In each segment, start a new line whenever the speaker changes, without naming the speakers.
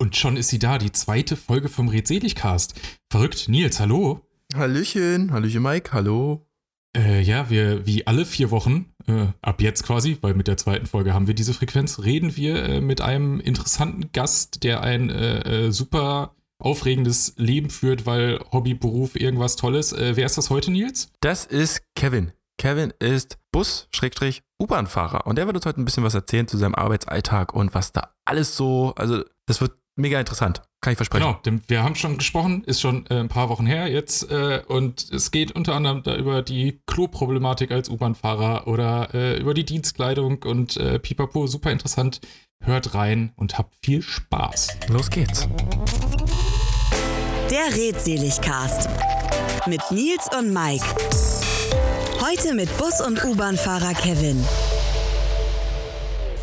Und schon ist sie da, die zweite Folge vom Redseligcast. Verrückt, Nils, hallo.
Hallöchen, Hallöchen Mike, hallo.
Äh, ja, wir, wie alle vier Wochen, äh, ab jetzt quasi, weil mit der zweiten Folge haben wir diese Frequenz, reden wir äh, mit einem interessanten Gast, der ein äh, äh, super aufregendes Leben führt, weil Hobby, Beruf, irgendwas Tolles. Äh, wer ist das heute, Nils?
Das ist Kevin. Kevin ist Bus-U-Bahn-Fahrer und der wird uns heute ein bisschen was erzählen zu seinem Arbeitsalltag und was da alles so, also das wird mega interessant. Kann ich versprechen. Genau,
denn wir haben schon gesprochen, ist schon äh, ein paar Wochen her jetzt. Äh, und es geht unter anderem da über die Klo-Problematik als U-Bahn-Fahrer oder äh, über die Dienstkleidung und äh, pipapo, super interessant. Hört rein und habt viel Spaß.
Los geht's.
Der Redseligcast mit Nils und Mike. Heute mit Bus- und U-Bahn-Fahrer Kevin.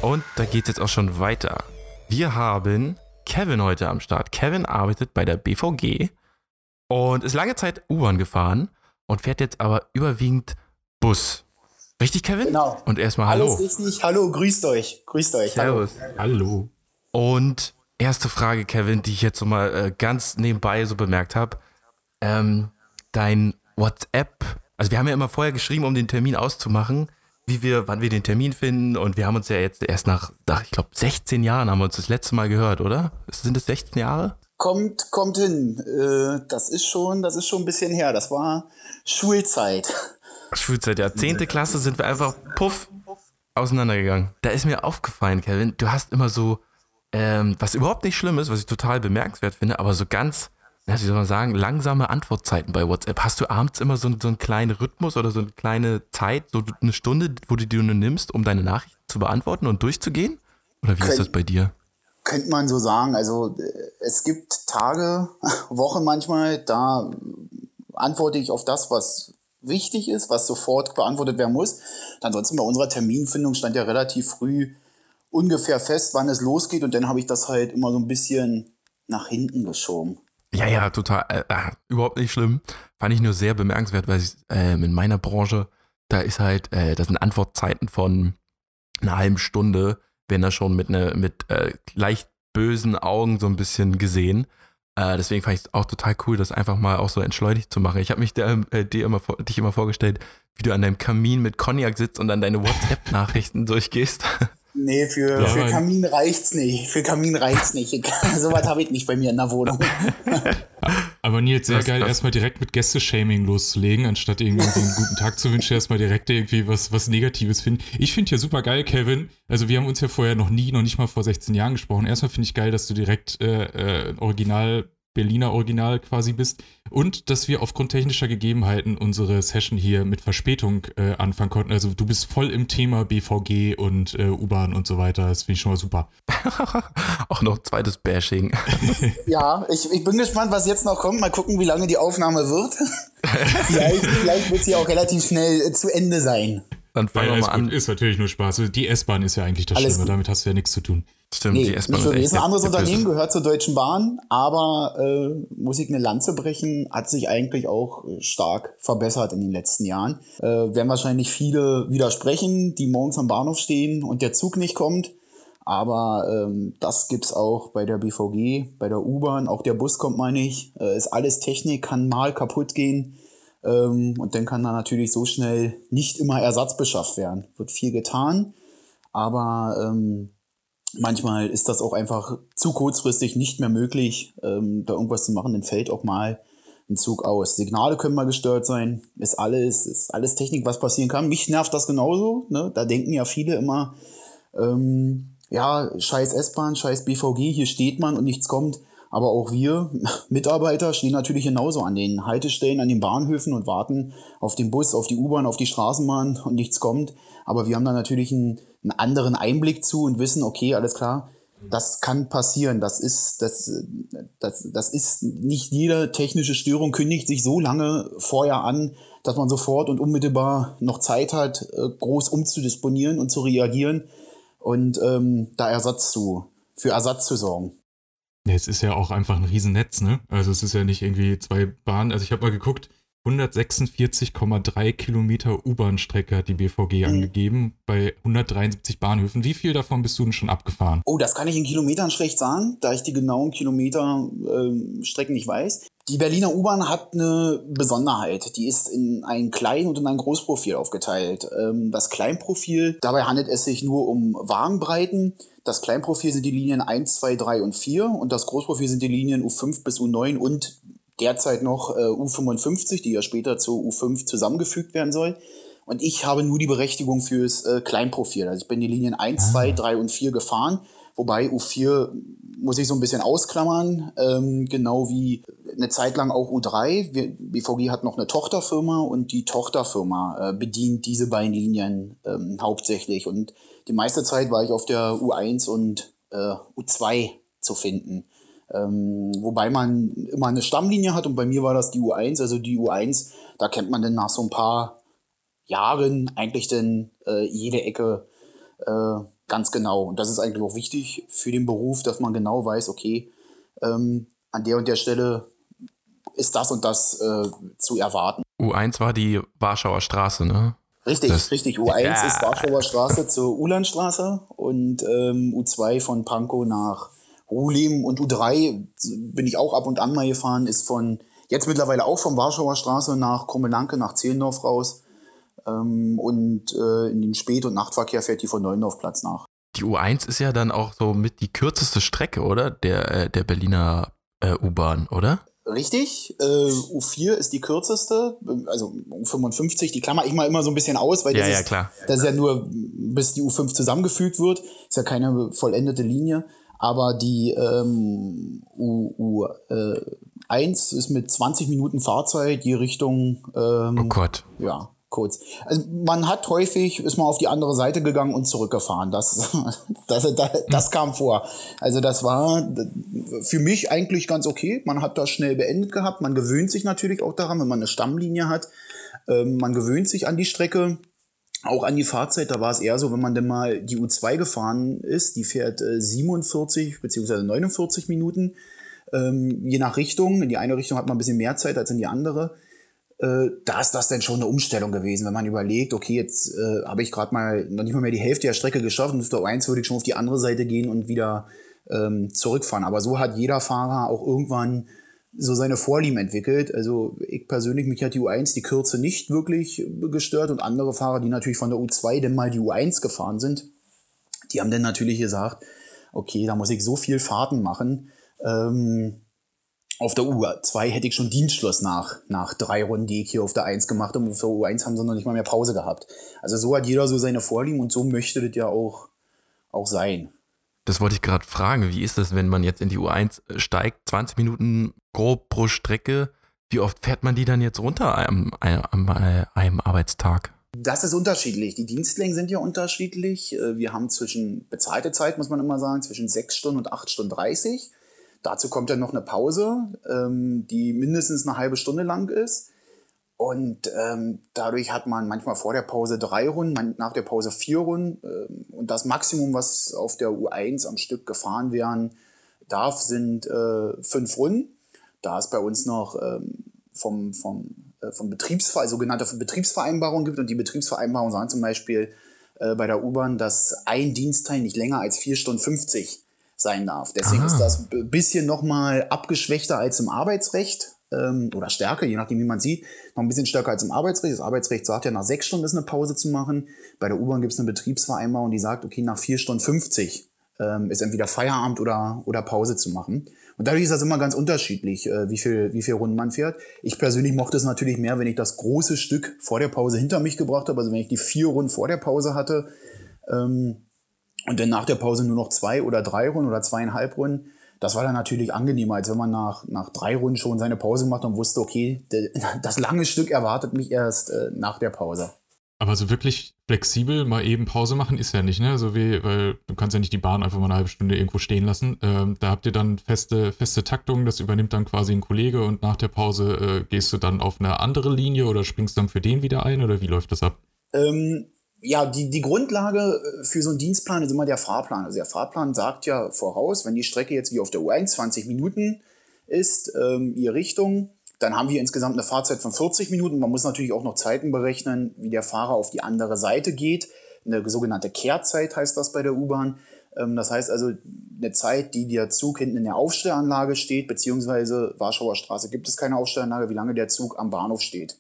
Und da geht's jetzt auch schon weiter. Wir haben Kevin heute am Start. Kevin arbeitet bei der BVG und ist lange Zeit U-Bahn gefahren und fährt jetzt aber überwiegend Bus. Richtig, Kevin?
Genau.
Und erstmal Hallo.
Alles richtig. Hallo, grüßt euch. Grüßt euch.
Servus.
Hallo.
Und erste Frage, Kevin, die ich jetzt so mal äh, ganz nebenbei so bemerkt habe. Ähm, dein WhatsApp, also wir haben ja immer vorher geschrieben, um den Termin auszumachen wie wir, wann wir den Termin finden. Und wir haben uns ja jetzt erst nach, nach ich glaube, 16 Jahren haben wir uns das letzte Mal gehört, oder? Sind es 16 Jahre?
Kommt, kommt hin. Äh, das ist schon, das ist schon ein bisschen her. Das war Schulzeit.
Schulzeit, ja. Zehnte Klasse sind wir einfach puff auseinandergegangen. Da ist mir aufgefallen, Kevin, du hast immer so, ähm, was überhaupt nicht schlimm ist, was ich total bemerkenswert finde, aber so ganz ja, wie soll man sagen, langsame Antwortzeiten bei WhatsApp. Hast du abends immer so, so einen kleinen Rhythmus oder so eine kleine Zeit, so eine Stunde, wo du dir nur nimmst, um deine Nachrichten zu beantworten und durchzugehen? Oder wie Könnt, ist das bei dir?
Könnte man so sagen. Also es gibt Tage, Wochen manchmal, da antworte ich auf das, was wichtig ist, was sofort beantwortet werden muss. Ansonsten bei unserer Terminfindung stand ja relativ früh ungefähr fest, wann es losgeht und dann habe ich das halt immer so ein bisschen nach hinten geschoben.
Ja, ja, total. Äh, äh, überhaupt nicht schlimm. Fand ich nur sehr bemerkenswert, weil ich, äh, in meiner Branche, da ist halt, äh, das sind Antwortzeiten von einer halben Stunde, werden da schon mit, ne, mit äh, leicht bösen Augen so ein bisschen gesehen. Äh, deswegen fand ich es auch total cool, das einfach mal auch so entschleunigt zu machen. Ich habe mich der, äh, dir immer, dich immer vorgestellt, wie du an deinem Kamin mit Cognac sitzt und dann deine WhatsApp-Nachrichten durchgehst.
Nee, für, ja, für Kamin reicht's nicht. Für Kamin reicht's nicht. Sowas habe ich nicht bei mir in der Wohnung.
Aber Nils, sehr das, geil, das erstmal direkt mit Gästeshaming loszulegen, anstatt irgendwie einen guten Tag zu wünschen, erstmal direkt irgendwie was, was Negatives finden. Ich finde ja super geil, Kevin. Also wir haben uns ja vorher noch nie, noch nicht mal vor 16 Jahren gesprochen. Erstmal finde ich geil, dass du direkt äh, äh, Original Berliner Original quasi bist. Und dass wir aufgrund technischer Gegebenheiten unsere Session hier mit Verspätung äh, anfangen konnten. Also du bist voll im Thema BVG und äh, U-Bahn und so weiter. Das finde ich schon mal super.
Auch noch zweites Bashing.
ja, ich, ich bin gespannt, was jetzt noch kommt. Mal gucken, wie lange die Aufnahme wird. vielleicht, vielleicht wird sie auch relativ schnell äh, zu Ende sein.
Dann fangen wir mal an. Ist natürlich nur Spaß. Die S-Bahn ist ja eigentlich das Alles Schlimme. Gut. Damit hast du ja nichts zu tun.
Stimmt, nee, die S-Bahn ist, ist ein anderes Unternehmen, gehört zur Deutschen Bahn, aber äh, muss ich eine Lanze brechen, hat sich eigentlich auch äh, stark verbessert in den letzten Jahren. Äh, werden wahrscheinlich viele widersprechen, die morgens am Bahnhof stehen und der Zug nicht kommt. Aber ähm, das gibt's auch bei der BVG, bei der U-Bahn, auch der Bus kommt mal nicht. Äh, ist alles Technik, kann mal kaputt gehen. Ähm, und dann kann da natürlich so schnell nicht immer Ersatz beschafft werden. Wird viel getan, aber ähm, manchmal ist das auch einfach zu kurzfristig nicht mehr möglich, ähm, da irgendwas zu machen. Dann fällt auch mal ein Zug aus. Signale können mal gestört sein. Ist alles, ist alles Technik, was passieren kann. Mich nervt das genauso. Ne? Da denken ja viele immer, ähm, ja, scheiß S-Bahn, scheiß BVG, hier steht man und nichts kommt. Aber auch wir Mitarbeiter stehen natürlich genauso an den Haltestellen, an den Bahnhöfen und warten auf den Bus, auf die U-Bahn, auf die Straßenbahn und nichts kommt. Aber wir haben da natürlich einen, einen anderen Einblick zu und wissen, okay, alles klar, das kann passieren. Das ist, das, das, das ist nicht jede technische Störung kündigt sich so lange vorher an, dass man sofort und unmittelbar noch Zeit hat, äh, groß umzudisponieren und zu reagieren und ähm, da Ersatz zu, für Ersatz zu sorgen.
Ja, es ist ja auch einfach ein Riesennetz, ne? Also es ist ja nicht irgendwie zwei Bahnen. Also ich habe mal geguckt, 146,3 Kilometer U-Bahn-Strecke hat die BVG mhm. angegeben bei 173 Bahnhöfen. Wie viel davon bist du denn schon abgefahren?
Oh, das kann ich in Kilometern schlecht sagen, da ich die genauen Kilometerstrecken ähm, äh, nicht weiß. Die Berliner U-Bahn hat eine Besonderheit. Die ist in ein Klein- und in ein Großprofil aufgeteilt. Ähm, das Kleinprofil, dabei handelt es sich nur um Wagenbreiten. Das Kleinprofil sind die Linien 1, 2, 3 und 4 und das Großprofil sind die Linien U5 bis U9 und derzeit noch äh, U55, die ja später zu U5 zusammengefügt werden soll. Und ich habe nur die Berechtigung fürs äh, Kleinprofil. Also ich bin die Linien 1, 2, 3 und 4 gefahren, wobei U4 muss ich so ein bisschen ausklammern, ähm, genau wie eine Zeit lang auch U3. Wir, BVG hat noch eine Tochterfirma und die Tochterfirma äh, bedient diese beiden Linien ähm, hauptsächlich. Und die meiste Zeit war ich auf der U1 und äh, U2 zu finden. Ähm, wobei man immer eine Stammlinie hat und bei mir war das die U1, also die U1, da kennt man dann nach so ein paar Jahren eigentlich dann äh, jede Ecke äh, ganz genau. Und das ist eigentlich auch wichtig für den Beruf, dass man genau weiß, okay, ähm, an der und der Stelle ist das und das äh, zu erwarten.
U1 war die Warschauer Straße, ne?
Richtig, das, richtig. U1 ja. ist Warschauer Straße zur Ulandstraße und ähm, U2 von Pankow nach Ruhlim und U3 bin ich auch ab und an mal gefahren, ist von jetzt mittlerweile auch vom Warschauer Straße nach Krummelanke, nach Zehlendorf raus. Ähm, und äh, in den Spät- und Nachtverkehr fährt die von Neuendorfplatz nach.
Die U1 ist ja dann auch so mit die kürzeste Strecke, oder? Der, äh, der Berliner äh, U-Bahn, oder?
Richtig. Äh, U4 ist die kürzeste, also U55, die klammer ich mal immer so ein bisschen aus, weil
das,
ja,
ja,
ist,
klar.
das ist ja nur, bis die U5 zusammengefügt wird, ist ja keine vollendete Linie. Aber die ähm, U, U1 äh, ist mit 20 Minuten Fahrzeit die Richtung. Ähm,
oh Gott.
Ja, kurz. Also man hat häufig, ist mal auf die andere Seite gegangen und zurückgefahren. Das, das, das, das kam vor. Also das war für mich eigentlich ganz okay. Man hat das schnell beendet gehabt. Man gewöhnt sich natürlich auch daran, wenn man eine Stammlinie hat. Ähm, man gewöhnt sich an die Strecke. Auch an die Fahrzeit, da war es eher so, wenn man denn mal die U2 gefahren ist, die fährt äh, 47 bzw. 49 Minuten, ähm, je nach Richtung. In die eine Richtung hat man ein bisschen mehr Zeit als in die andere. Äh, da ist das dann schon eine Umstellung gewesen, wenn man überlegt, okay, jetzt äh, habe ich gerade mal noch nicht mal mehr die Hälfte der Strecke geschafft und auf 1 würde ich schon auf die andere Seite gehen und wieder ähm, zurückfahren. Aber so hat jeder Fahrer auch irgendwann so seine Vorlieben entwickelt. Also ich persönlich, mich hat die U1 die Kürze nicht wirklich gestört und andere Fahrer, die natürlich von der U2 denn mal die U1 gefahren sind, die haben dann natürlich gesagt, okay, da muss ich so viel Fahrten machen. Ähm, auf der U2 hätte ich schon Dienstschluss nach, nach drei Runden, die ich hier auf der 1 gemacht habe. Und auf der U1 haben sie noch nicht mal mehr Pause gehabt. Also so hat jeder so seine Vorlieben und so möchte das ja auch, auch sein.
Das wollte ich gerade fragen. Wie ist das, wenn man jetzt in die U1 steigt, 20 Minuten grob pro Strecke? Wie oft fährt man die dann jetzt runter am, am, einem Arbeitstag?
Das ist unterschiedlich. Die Dienstlängen sind ja unterschiedlich. Äh, wir haben zwischen bezahlte Zeit, muss man immer sagen, zwischen 6 Stunden und 8 Stunden 30. Dazu kommt dann noch eine Pause, ähm, die mindestens eine halbe Stunde lang ist. Und ähm, dadurch hat man manchmal vor der Pause drei Runden, nach der Pause vier Runden. Ähm, und das Maximum, was auf der U1 am Stück gefahren werden darf, sind äh, fünf Runden. Da es bei uns noch ähm, vom, vom, äh, vom Betriebsver sogenannte Betriebsvereinbarung gibt. Und die Betriebsvereinbarungen sagen zum Beispiel äh, bei der U-Bahn, dass ein Dienstteil nicht länger als vier Stunden 50 sein darf. Deswegen Aha. ist das ein bisschen nochmal abgeschwächter als im Arbeitsrecht ähm, oder stärker, je nachdem, wie man sieht, noch ein bisschen stärker als im Arbeitsrecht. Das Arbeitsrecht sagt ja, nach sechs Stunden ist eine Pause zu machen. Bei der U-Bahn gibt es eine Betriebsvereinbarung, die sagt, okay, nach vier Stunden 50 ähm, ist entweder Feierabend oder, oder Pause zu machen. Und dadurch ist das immer ganz unterschiedlich, äh, wie, viel, wie viel Runden man fährt. Ich persönlich mochte es natürlich mehr, wenn ich das große Stück vor der Pause hinter mich gebracht habe. Also wenn ich die vier Runden vor der Pause hatte ähm, und dann nach der Pause nur noch zwei oder drei Runden oder zweieinhalb Runden, das war dann natürlich angenehmer, als wenn man nach, nach drei Runden schon seine Pause macht und wusste, okay, das lange Stück erwartet mich erst äh, nach der Pause.
Aber so wirklich flexibel mal eben Pause machen ist ja nicht, ne? So wie, weil du kannst ja nicht die Bahn einfach mal eine halbe Stunde irgendwo stehen lassen. Ähm, da habt ihr dann feste, feste Taktungen, das übernimmt dann quasi ein Kollege und nach der Pause äh, gehst du dann auf eine andere Linie oder springst dann für den wieder ein oder wie läuft das ab?
Ähm, ja, die, die Grundlage äh, für so einen Dienstplan ist immer der Fahrplan. Also der Fahrplan sagt ja voraus, wenn die Strecke jetzt wie auf der U1 20 Minuten ist, ähm, ihre Richtung, Dann haben wir insgesamt eine Fahrzeit von 40 Minuten. Man muss natürlich auch noch Zeiten berechnen, wie der Fahrer auf die andere Seite geht. Eine sogenannte Kehrzeit heißt das bei der U-Bahn. Ähm, das heißt also eine Zeit, die der Zug hinten in der Aufstellanlage steht, beziehungsweise Warschauer Straße gibt es keine Aufstellanlage, wie lange der Zug am Bahnhof steht.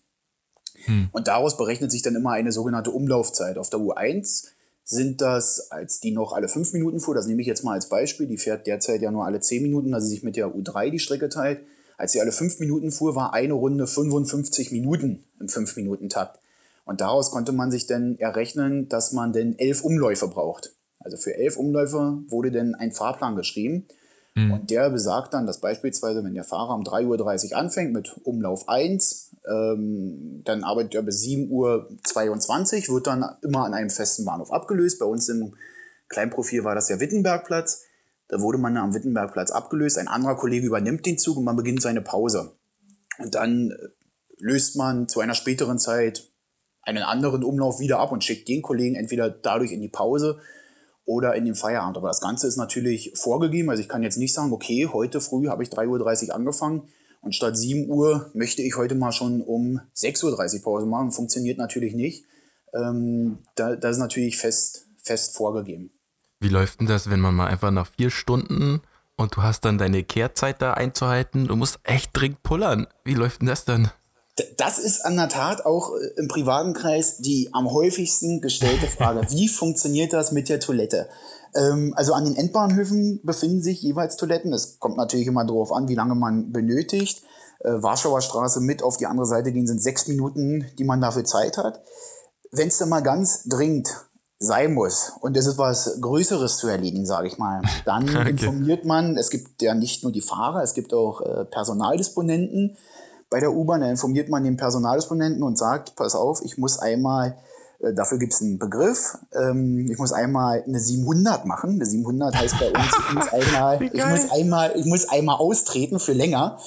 Hm. Und daraus berechnet sich dann immer eine sogenannte Umlaufzeit. Auf der U1 sind das, als die noch alle fünf Minuten fuhr, das nehme ich jetzt mal als Beispiel, die fährt derzeit ja nur alle zehn Minuten, da sie sich mit der U3 die Strecke teilt. Als sie alle fünf Minuten fuhr, war eine Runde 55 Minuten im fünf Minuten Takt. Und daraus konnte man sich dann errechnen, dass man denn elf Umläufe braucht. Also für elf Umläufe wurde denn ein Fahrplan geschrieben. Mhm. Und der besagt dann, dass beispielsweise, wenn der Fahrer um 3.30 Uhr anfängt mit Umlauf 1, ähm, dann arbeitet er bis 7.22 Uhr, wird dann immer an einem festen Bahnhof abgelöst. Bei uns im Kleinprofil war das der Wittenbergplatz. Da wurde man am Wittenbergplatz abgelöst. Ein anderer Kollege übernimmt den Zug und man beginnt seine Pause. Und dann äh, löst man zu einer späteren Zeit einen anderen Umlauf wieder ab und schickt den Kollegen entweder dadurch in die Pause oder in den Feierabend. Aber das Ganze ist natürlich vorgegeben. Also ich kann jetzt nicht sagen, okay, heute früh habe ich 3.30 Uhr angefangen und statt 7 Uhr möchte ich heute mal schon um 6.30 Uhr Pause machen. Funktioniert natürlich nicht. Ähm, da, das ist natürlich fest, fest vorgegeben.
Wie läuft denn das, wenn man mal einfach nach vier Stunden und du hast dann deine Kehrzeit da einzuhalten? Du musst echt dringend pullern. Wie läuft denn das dann?
Das ist an der Tat auch äh, im privaten Kreis die am häufigsten gestellte Frage. Wie funktioniert das mit der Toilette? Ähm, also an den Endbahnhöfen befinden sich jeweils Toiletten. Es kommt natürlich immer darauf an, wie lange man benötigt. Äh, Warschauer Straße mit auf die andere Seite gehen sind sechs Minuten, die man dafür Zeit hat. Wenn es dann mal ganz dringend sein muss und es ist was Größeres zu erledigen, sage ich mal, dann okay. informiert man, es gibt ja nicht nur die Fahrer, es gibt auch äh, Personaldisponenten, bei der U-Bahn, da informiert man den Personaldisponenten und sagt, pass auf, ich muss einmal, dafür gibt es einen Begriff, ähm, ich muss einmal eine 700 machen. Eine 700 heißt bei uns, ich muss einmal, ich muss einmal, ich muss einmal austreten für länger.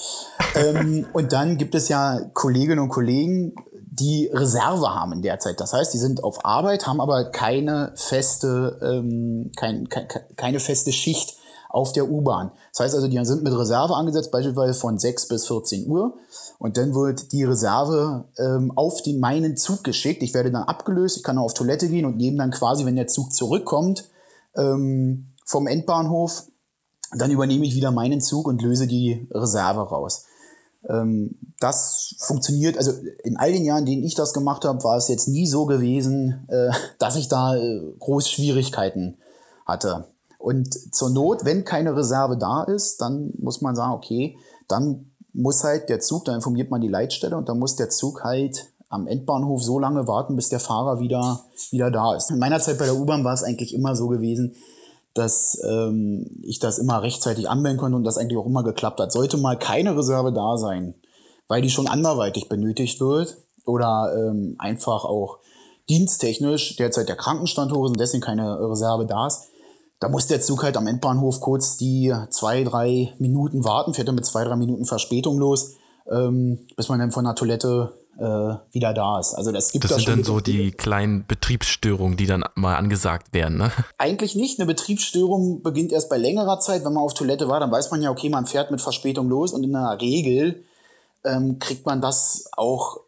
ähm, und dann gibt es ja Kolleginnen und Kollegen, die Reserve haben in der Zeit. Das heißt, die sind auf Arbeit, haben aber keine feste, ähm, kein, ke keine feste Schicht auf der U-Bahn. Das heißt also, die sind mit Reserve angesetzt, beispielsweise von 6 bis 14 Uhr. Und dann wird die Reserve ähm, auf den meinen Zug geschickt. Ich werde dann abgelöst, ich kann auf Toilette gehen und nehme dann quasi, wenn der Zug zurückkommt ähm, vom Endbahnhof, dann übernehme ich wieder meinen Zug und löse die Reserve raus. Ähm, das funktioniert, also in all den Jahren, in denen ich das gemacht habe, war es jetzt nie so gewesen, äh, dass ich da äh, große Schwierigkeiten hatte. Und zur Not, wenn keine Reserve da ist, dann muss man sagen, okay, dann muss halt der Zug, da informiert man die Leitstelle und dann muss der Zug halt am Endbahnhof so lange warten, bis der Fahrer wieder, wieder da ist. In meiner Zeit bei der U-Bahn war es eigentlich immer so gewesen, dass ähm, ich das immer rechtzeitig anmelden konnte und das eigentlich auch immer geklappt hat. Sollte mal keine Reserve da sein, weil die schon anderweitig benötigt wird oder ähm, einfach auch diensttechnisch derzeit der Krankenstand hoch ist und deswegen keine Reserve da ist, da muss der Zug halt am Endbahnhof kurz die zwei, drei Minuten warten, fährt er mit zwei, drei Minuten Verspätung los, ähm, bis man dann von der Toilette äh, wieder da ist. Also das gibt
das
da
sind dann so die kleinen Betriebsstörungen, die dann mal angesagt werden, ne?
Eigentlich nicht. Eine Betriebsstörung beginnt erst bei längerer Zeit. Wenn man auf Toilette war, dann weiß man ja, okay, man fährt mit Verspätung los und in der Regel ähm, kriegt man das auch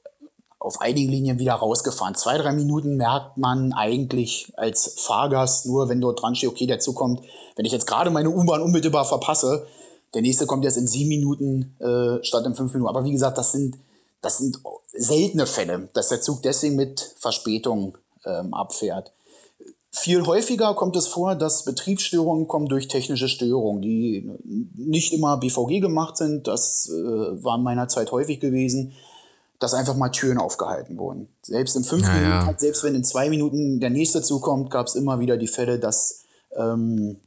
auf einigen Linien wieder rausgefahren. Zwei, drei Minuten merkt man eigentlich als Fahrgast nur, wenn dort dran steht, okay, der Zug kommt. Wenn ich jetzt gerade meine U-Bahn unmittelbar verpasse, der nächste kommt jetzt in sieben Minuten äh, statt in fünf Minuten. Aber wie gesagt, das sind, das sind seltene Fälle, dass der Zug deswegen mit Verspätung ähm, abfährt. Viel häufiger kommt es vor, dass Betriebsstörungen kommen durch technische Störungen, die nicht immer BVG gemacht sind. Das äh, war in meiner Zeit häufig gewesen dass einfach mal Türen aufgehalten wurden. Selbst in fünf ja, Minuten, ja. selbst wenn in zwei Minuten der nächste zukommt, gab es immer wieder die Fälle, dass ähm,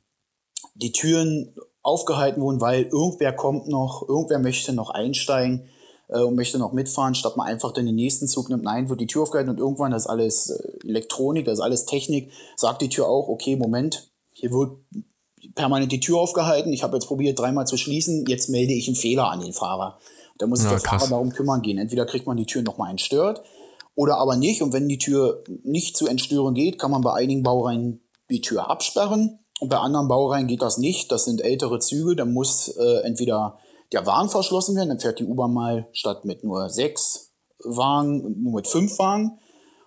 die Türen aufgehalten wurden, weil irgendwer kommt noch, irgendwer möchte noch einsteigen äh, und möchte noch mitfahren, statt man einfach den nächsten Zug nimmt. Nein, wird die Tür aufgehalten und irgendwann, das ist alles äh, Elektronik, das ist alles Technik, sagt die Tür auch, okay, Moment, hier wird permanent die Tür aufgehalten, ich habe jetzt probiert, dreimal zu schließen, jetzt melde ich einen Fehler an den Fahrer. Da muss sich ja, der Fahrer darum kümmern gehen. Entweder kriegt man die Tür nochmal entstört oder aber nicht. Und wenn die Tür nicht zu entstören geht, kann man bei einigen Baureihen die Tür absperren. Und bei anderen Baureihen geht das nicht. Das sind ältere Züge. Da muss äh, entweder der Wagen verschlossen werden, dann fährt die U-Bahn mal statt mit nur sechs Wagen nur mit fünf Wagen.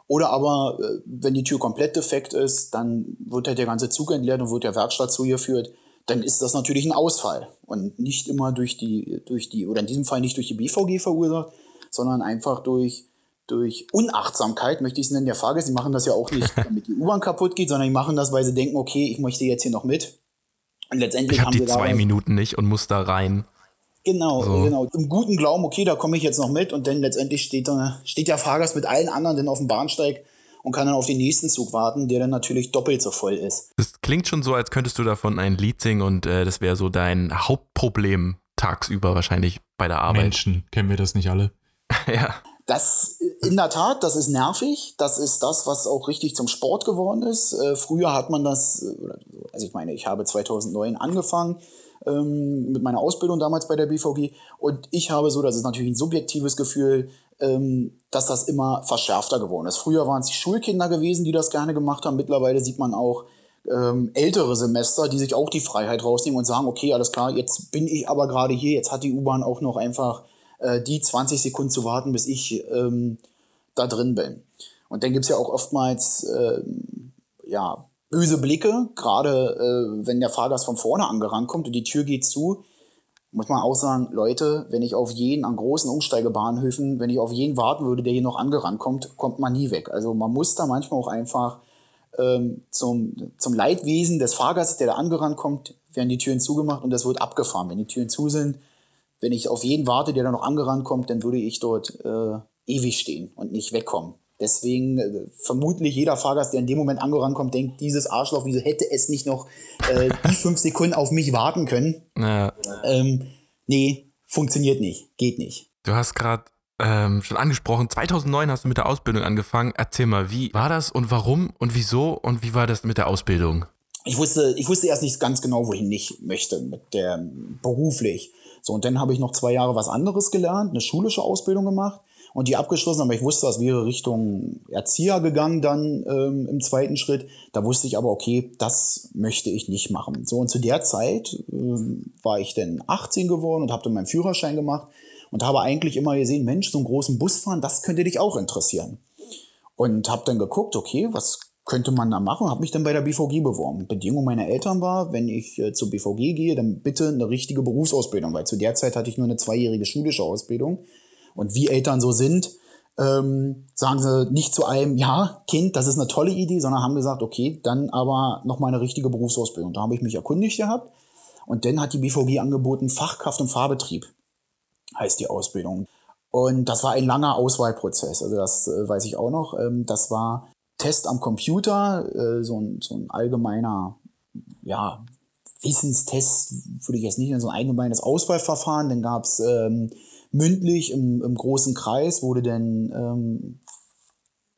Oder aber, äh, wenn die Tür komplett defekt ist, dann wird halt der ganze Zug entleert und wird der Werkstatt zugeführt. Dann ist das natürlich ein Ausfall und nicht immer durch die, durch die, oder in diesem Fall nicht durch die BVG verursacht, sondern einfach durch, durch Unachtsamkeit, möchte ich es nennen, der Fahrgäste. Die machen das ja auch nicht, damit die U-Bahn kaputt geht, sondern die machen das, weil sie denken, okay, ich möchte jetzt hier noch mit.
Und letztendlich ich hab haben die zwei Minuten nicht und muss da rein.
Genau, so. genau. Im guten Glauben, okay, da komme ich jetzt noch mit und dann letztendlich steht, da, steht der Fahrgast mit allen anderen dann auf dem Bahnsteig und kann dann auf den nächsten Zug warten, der dann natürlich doppelt so voll ist.
Das klingt schon so, als könntest du davon ein Lied singen und äh, das wäre so dein Hauptproblem tagsüber wahrscheinlich bei der Arbeit.
Menschen, kennen wir das nicht alle?
ja.
Das in der Tat, das ist nervig. Das ist das, was auch richtig zum Sport geworden ist. Äh, früher hat man das, also ich meine, ich habe 2009 angefangen ähm, mit meiner Ausbildung damals bei der BVG. Und ich habe so, das ist natürlich ein subjektives Gefühl, ähm, dass das immer verschärfter geworden ist. Früher waren es die Schulkinder gewesen, die das gerne gemacht haben. Mittlerweile sieht man auch ähm, ältere Semester, die sich auch die Freiheit rausnehmen und sagen, okay, alles klar, jetzt bin ich aber gerade hier, jetzt hat die U-Bahn auch noch einfach äh, die 20 Sekunden zu warten, bis ich ähm, da drin bin. Und dann gibt es ja auch oftmals äh, ja, böse Blicke, gerade äh, wenn der Fahrgast von vorne angerannt kommt und die Tür geht zu, muss man auch sagen, Leute, wenn ich auf jeden an großen Umsteigebahnhöfen, wenn ich auf jeden warten würde, der hier noch angerannt kommt, kommt man nie weg. Also man muss da manchmal auch einfach ähm, zum, zum Leidwesen des Fahrgastes, der da angerannt kommt, werden die Türen zugemacht und das wird abgefahren. Wenn die Türen zu sind, wenn ich auf jeden warte, der da noch angerannt kommt, dann würde ich dort äh, ewig stehen und nicht wegkommen. Deswegen äh, vermutlich jeder Fahrgast, der in dem Moment angerannt kommt, denkt, dieses Arschloch, wieso hätte es nicht noch äh, die fünf Sekunden auf mich warten können? Ja. Ähm, nee, funktioniert nicht, geht nicht.
Du hast gerade ähm, schon angesprochen, 2009 hast du mit der Ausbildung angefangen. Erzähl mal, wie war das und warum und wieso und wie war das mit der Ausbildung?
Ich wusste, ich wusste erst nicht ganz genau, wohin ich möchte mit der beruflich. So, und dann habe ich noch zwei Jahre was anderes gelernt, eine schulische Ausbildung gemacht und die abgeschlossen, aber ich wusste, das wäre Richtung Erzieher gegangen dann ähm, im zweiten Schritt. Da wusste ich aber, okay, das möchte ich nicht machen. So, und zu der Zeit ähm, war ich dann 18 geworden und habe dann meinen Führerschein gemacht und habe eigentlich immer gesehen, Mensch, so einen großen Bus fahren, das könnte dich auch interessieren. Und habe dann geguckt, okay, was könnte man da machen? Habe mich dann bei der BVG beworben. Bedingung meiner Eltern war, wenn ich äh, zur BVG gehe, dann bitte eine richtige Berufsausbildung, weil zu der Zeit hatte ich nur eine zweijährige schulische Ausbildung. Und wie Eltern so sind, ähm, sagen sie nicht zu einem, ja, Kind, das ist eine tolle Idee, sondern haben gesagt, okay, dann aber noch mal eine richtige Berufsausbildung. Da habe ich mich erkundigt gehabt. Und dann hat die BVG angeboten, Fachkraft und Fahrbetrieb heißt die Ausbildung. Und das war ein langer Auswahlprozess. Also das äh, weiß ich auch noch. Ähm, das war Test am Computer, äh, so, ein, so ein allgemeiner, ja, Wissenstest würde ich jetzt nicht in so ein allgemeines Auswahlverfahren. Dann gab es ähm, mündlich im, im großen Kreis wurde dann ähm,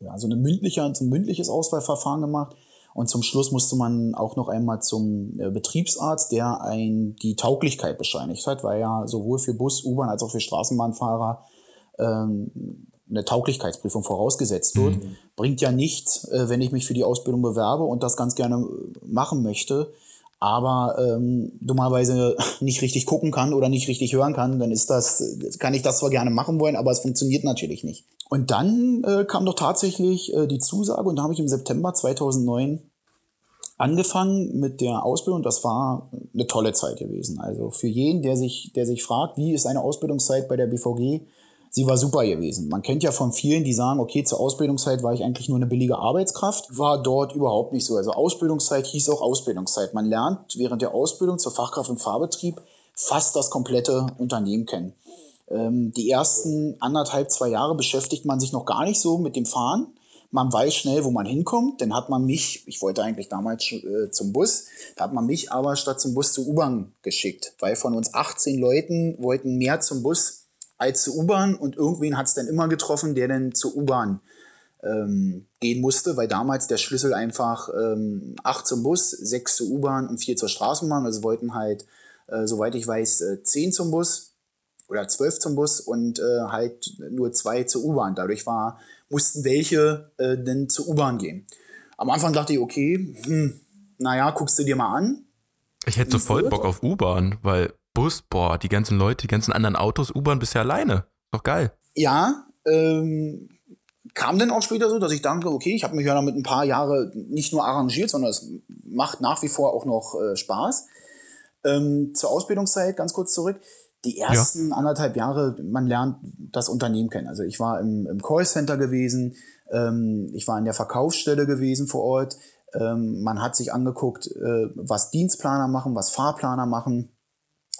ja, so, eine mündliche, so ein mündliches Auswahlverfahren gemacht. Und zum Schluss musste man auch noch einmal zum äh, Betriebsarzt, der ein, die Tauglichkeit bescheinigt hat, weil ja sowohl für Bus, U-Bahn als auch für Straßenbahnfahrer ähm, eine Tauglichkeitsprüfung vorausgesetzt wird. Mhm. Bringt ja nichts, äh, wenn ich mich für die Ausbildung bewerbe und das ganz gerne machen möchte, aber ähm, dummerweise nicht richtig gucken kann oder nicht richtig hören kann, dann ist das, kann ich das zwar gerne machen wollen, aber es funktioniert natürlich nicht. Und dann äh, kam doch tatsächlich äh, die Zusage und da habe ich im September 2009 angefangen mit der Ausbildung. Das war eine tolle Zeit gewesen. Also für jeden, der sich, der sich fragt, wie ist eine Ausbildungszeit bei der BVG, sie war super gewesen. Man kennt ja von vielen, die sagen, okay, zur Ausbildungszeit war ich eigentlich nur eine billige Arbeitskraft. War dort überhaupt nicht so. Also Ausbildungszeit hieß auch Ausbildungszeit. Man lernt während der Ausbildung zur Fachkraft und Fahrbetrieb fast das komplette Unternehmen kennen. Ähm, die ersten anderthalb, zwei Jahre beschäftigt man sich noch gar nicht so mit dem Fahren. Man weiß schnell, wo man hinkommt. Dann hat man mich, ich wollte eigentlich damals äh, zum Bus, da hat man mich aber statt zum Bus zur U-Bahn geschickt, weil von uns 18 Leuten wollten mehr zum Bus als zur U-Bahn und irgendwen hat es dann immer getroffen, der dann zur U-Bahn ähm, gehen musste, weil damals der Schlüssel einfach ähm, acht zum Bus, sechs zur U-Bahn und vier zur Straßenbahn. Also wollten halt, äh, soweit ich weiß, äh, zehn zum Bus oder zwölf zum Bus und äh, halt nur zwei zur U-Bahn. Dadurch war, mussten welche äh, denn zur U-Bahn gehen. Am Anfang dachte ich, okay, hm, naja, guckst du dir mal an.
Ich hätte so voll Bock auf U-Bahn, weil Bus, boah, die ganzen Leute, die ganzen anderen Autos, U-Bahn bist ja alleine. Doch geil.
Ja, ähm, kam dann auch später so, dass ich dachte, okay, ich habe mich ja damit ein paar Jahre nicht nur arrangiert, sondern es macht nach wie vor auch noch äh, Spaß. Ähm, zur Ausbildungszeit ganz kurz zurück. Die ersten ja. anderthalb Jahre, man lernt das Unternehmen kennen. Also ich war im, im Callcenter gewesen, ähm, ich war in der Verkaufsstelle gewesen vor Ort. Ähm, man hat sich angeguckt, äh, was Dienstplaner machen, was Fahrplaner machen.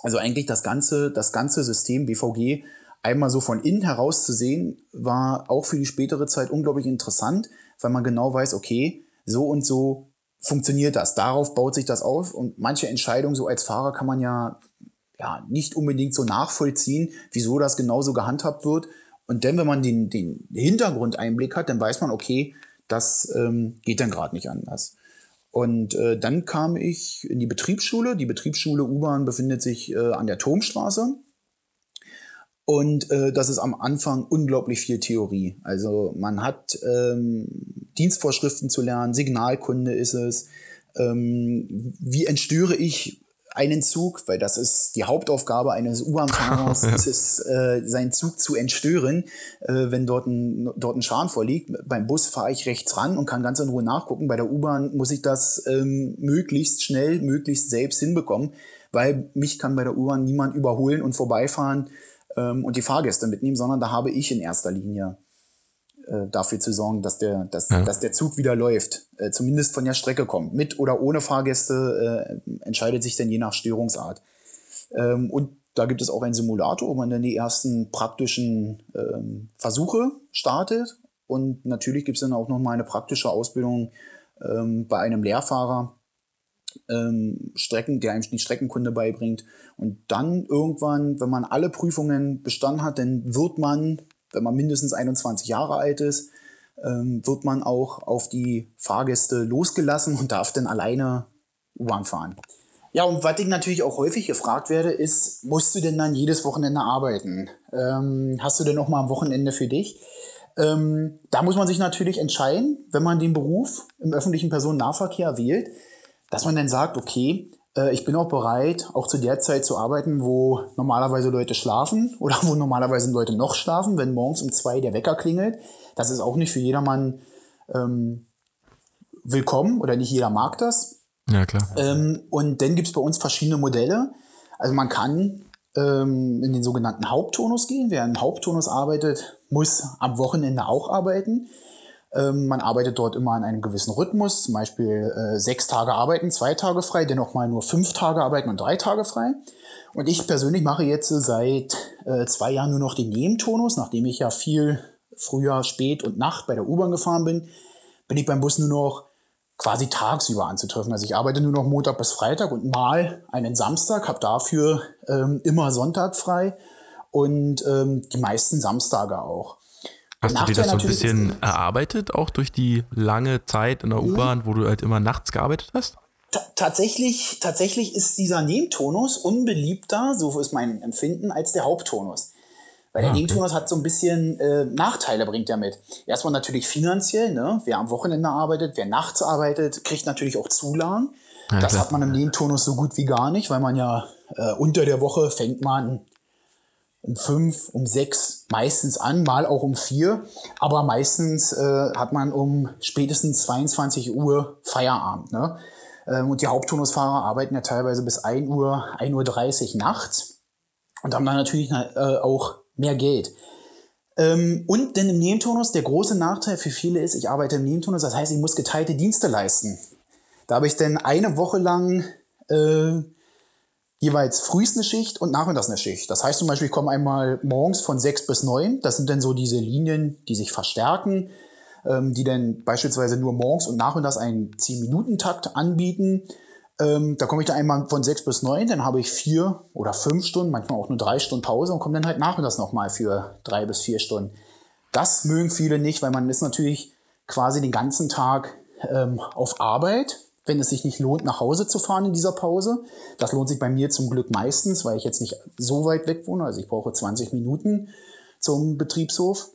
Also eigentlich das ganze, das ganze System BVG einmal so von innen heraus zu sehen, war auch für die spätere Zeit unglaublich interessant, weil man genau weiß, okay, so und so funktioniert das. Darauf baut sich das auf und manche Entscheidungen so als Fahrer kann man ja, ja nicht unbedingt so nachvollziehen, wieso das genauso gehandhabt wird. Und dann, wenn man den, den Hintergrundeinblick hat, dann weiß man, okay, das ähm, geht dann gerade nicht anders. Und äh, dann kam ich in die Betriebsschule. Die Betriebsschule U-Bahn befindet sich äh, an der Turmstraße. Und äh, das ist am Anfang unglaublich viel Theorie. Also man hat ähm, Dienstvorschriften zu lernen, Signalkunde ist es. Ähm, wie entstöre ich einen Zug, weil das ist die Hauptaufgabe eines U-Bahn-Fahrers, ja. ist es, äh, seinen Zug zu entstören, äh, wenn dort ein, dort ein Schaden vorliegt. Beim Bus fahre ich rechts ran und kann ganz in Ruhe nachgucken. Bei der U-Bahn muss ich das ähm, möglichst schnell, möglichst selbst hinbekommen, weil mich kann bei der U-Bahn niemand überholen und vorbeifahren ähm, und die Fahrgäste mitnehmen, sondern da habe ich in erster Linie äh, dafür zu sorgen, dass der, dass, ja. dass der Zug wieder läuft, äh, zumindest von der Strecke kommt. Mit oder ohne Fahrgäste äh, entscheidet sich dann je nach Störungsart. Ähm, und da gibt es auch einen Simulator, wo man dann die ersten praktischen ähm, Versuche startet. Und natürlich gibt es dann auch noch mal eine praktische Ausbildung ähm, bei einem Lehrfahrer, ähm, Strecken, der einem die Streckenkunde beibringt. Und dann irgendwann, wenn man alle Prüfungen bestanden hat, dann wird man, wenn man mindestens 21 Jahre alt ist, ähm, wird man auch auf die Fahrgäste losgelassen und darf dann alleine U-Bahn fahren. Ja, und was ich natürlich auch häufig gefragt werde, ist, musst du denn dann jedes Wochenende arbeiten? Ähm, hast du denn noch mal am Wochenende für dich? Ähm, da muss man sich natürlich entscheiden, wenn man den Beruf im öffentlichen Personennahverkehr wählt, dass man dann sagt, okay, ich bin auch bereit, auch zu der Zeit zu arbeiten, wo normalerweise Leute schlafen oder wo normalerweise Leute noch schlafen, wenn morgens um zwei der Wecker klingelt. Das ist auch nicht für jedermann ähm, willkommen oder nicht jeder mag das.
Ja, klar.
Ähm, und dann gibt es bei uns verschiedene Modelle. Also man kann ähm, in den sogenannten Haupttonus gehen. Wer im Haupttonus arbeitet, muss am Wochenende auch arbeiten. Ähm, man arbeitet dort immer an einem gewissen Rhythmus, zum Beispiel äh, sechs Tage arbeiten, zwei Tage frei, dennoch mal nur fünf Tage arbeiten und drei Tage frei. Und ich persönlich mache jetzt seit äh, zwei Jahren nur noch den Nebentonus, nachdem ich ja viel früher, spät und Nacht bei der U-Bahn gefahren bin, bin ich beim Bus nur noch quasi tagsüber anzutreffen. Also ich arbeite nur noch Montag bis Freitag und mal einen Samstag, habe dafür ähm, immer Sonntag frei und ähm, die meisten Samstage auch.
Hast du dir das so ein bisschen erarbeitet, auch durch die lange Zeit in der mhm. U-Bahn, wo du halt immer nachts gearbeitet hast?
tatsächlich, tatsächlich ist dieser Nebentonus unbeliebter, so ist mein Empfinden, als der Haupttonus. Weil der ah, okay. Nebentonus hat so ein bisschen äh, Nachteile, bringt er mit. Erstmal natürlich finanziell, ne? Wer am Wochenende arbeitet, wer nachts arbeitet, kriegt natürlich auch Zulagen. Ja, das klar. hat man im Nebentonus so gut wie gar nicht, weil man ja äh, unter der Woche fängt man um fünf, um sechs meistens an, mal auch um vier. Aber meistens äh, hat man um spätestens 22 Uhr Feierabend. Ne? Ähm, und die Haupttonusfahrer arbeiten ja teilweise bis 1 Uhr, 1.30 Uhr nachts und haben dann natürlich äh, auch mehr Geld. Ähm, und denn im Nebentonus, der große Nachteil für viele ist, ich arbeite im Nebentonus, das heißt, ich muss geteilte Dienste leisten. Da habe ich dann eine Woche lang äh, jeweils frühst eine Schicht und nachmittags eine Schicht. Das heißt zum Beispiel, ich komme einmal morgens von sechs bis neun. Das sind dann so diese Linien, die sich verstärken, ähm, die dann beispielsweise nur morgens und nachmittags einen 10-Minuten-Takt anbieten. Ähm, da komme ich dann einmal von sechs bis neun, dann habe ich vier oder fünf Stunden, manchmal auch nur drei Stunden Pause und komme dann halt nachmittags nochmal für drei bis vier Stunden. Das mögen viele nicht, weil man ist natürlich quasi den ganzen Tag ähm, auf Arbeit wenn es sich nicht lohnt, nach Hause zu fahren in dieser Pause. Das lohnt sich bei mir zum Glück meistens, weil ich jetzt nicht so weit weg wohne. Also ich brauche 20 Minuten zum Betriebshof.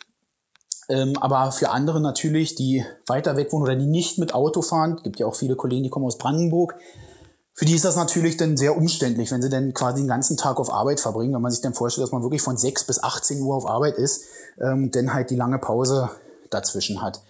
Ähm, aber für andere natürlich, die weiter weg wohnen oder die nicht mit Auto fahren, gibt ja auch viele Kollegen, die kommen aus Brandenburg, Für die ist das natürlich dann sehr umständlich, wenn sie dann quasi den ganzen Tag auf Arbeit verbringen, wenn man sich dann vorstellt, dass man wirklich von 6 bis 18 Uhr auf Arbeit ist, ähm, dann halt die lange Pause dazwischen hat.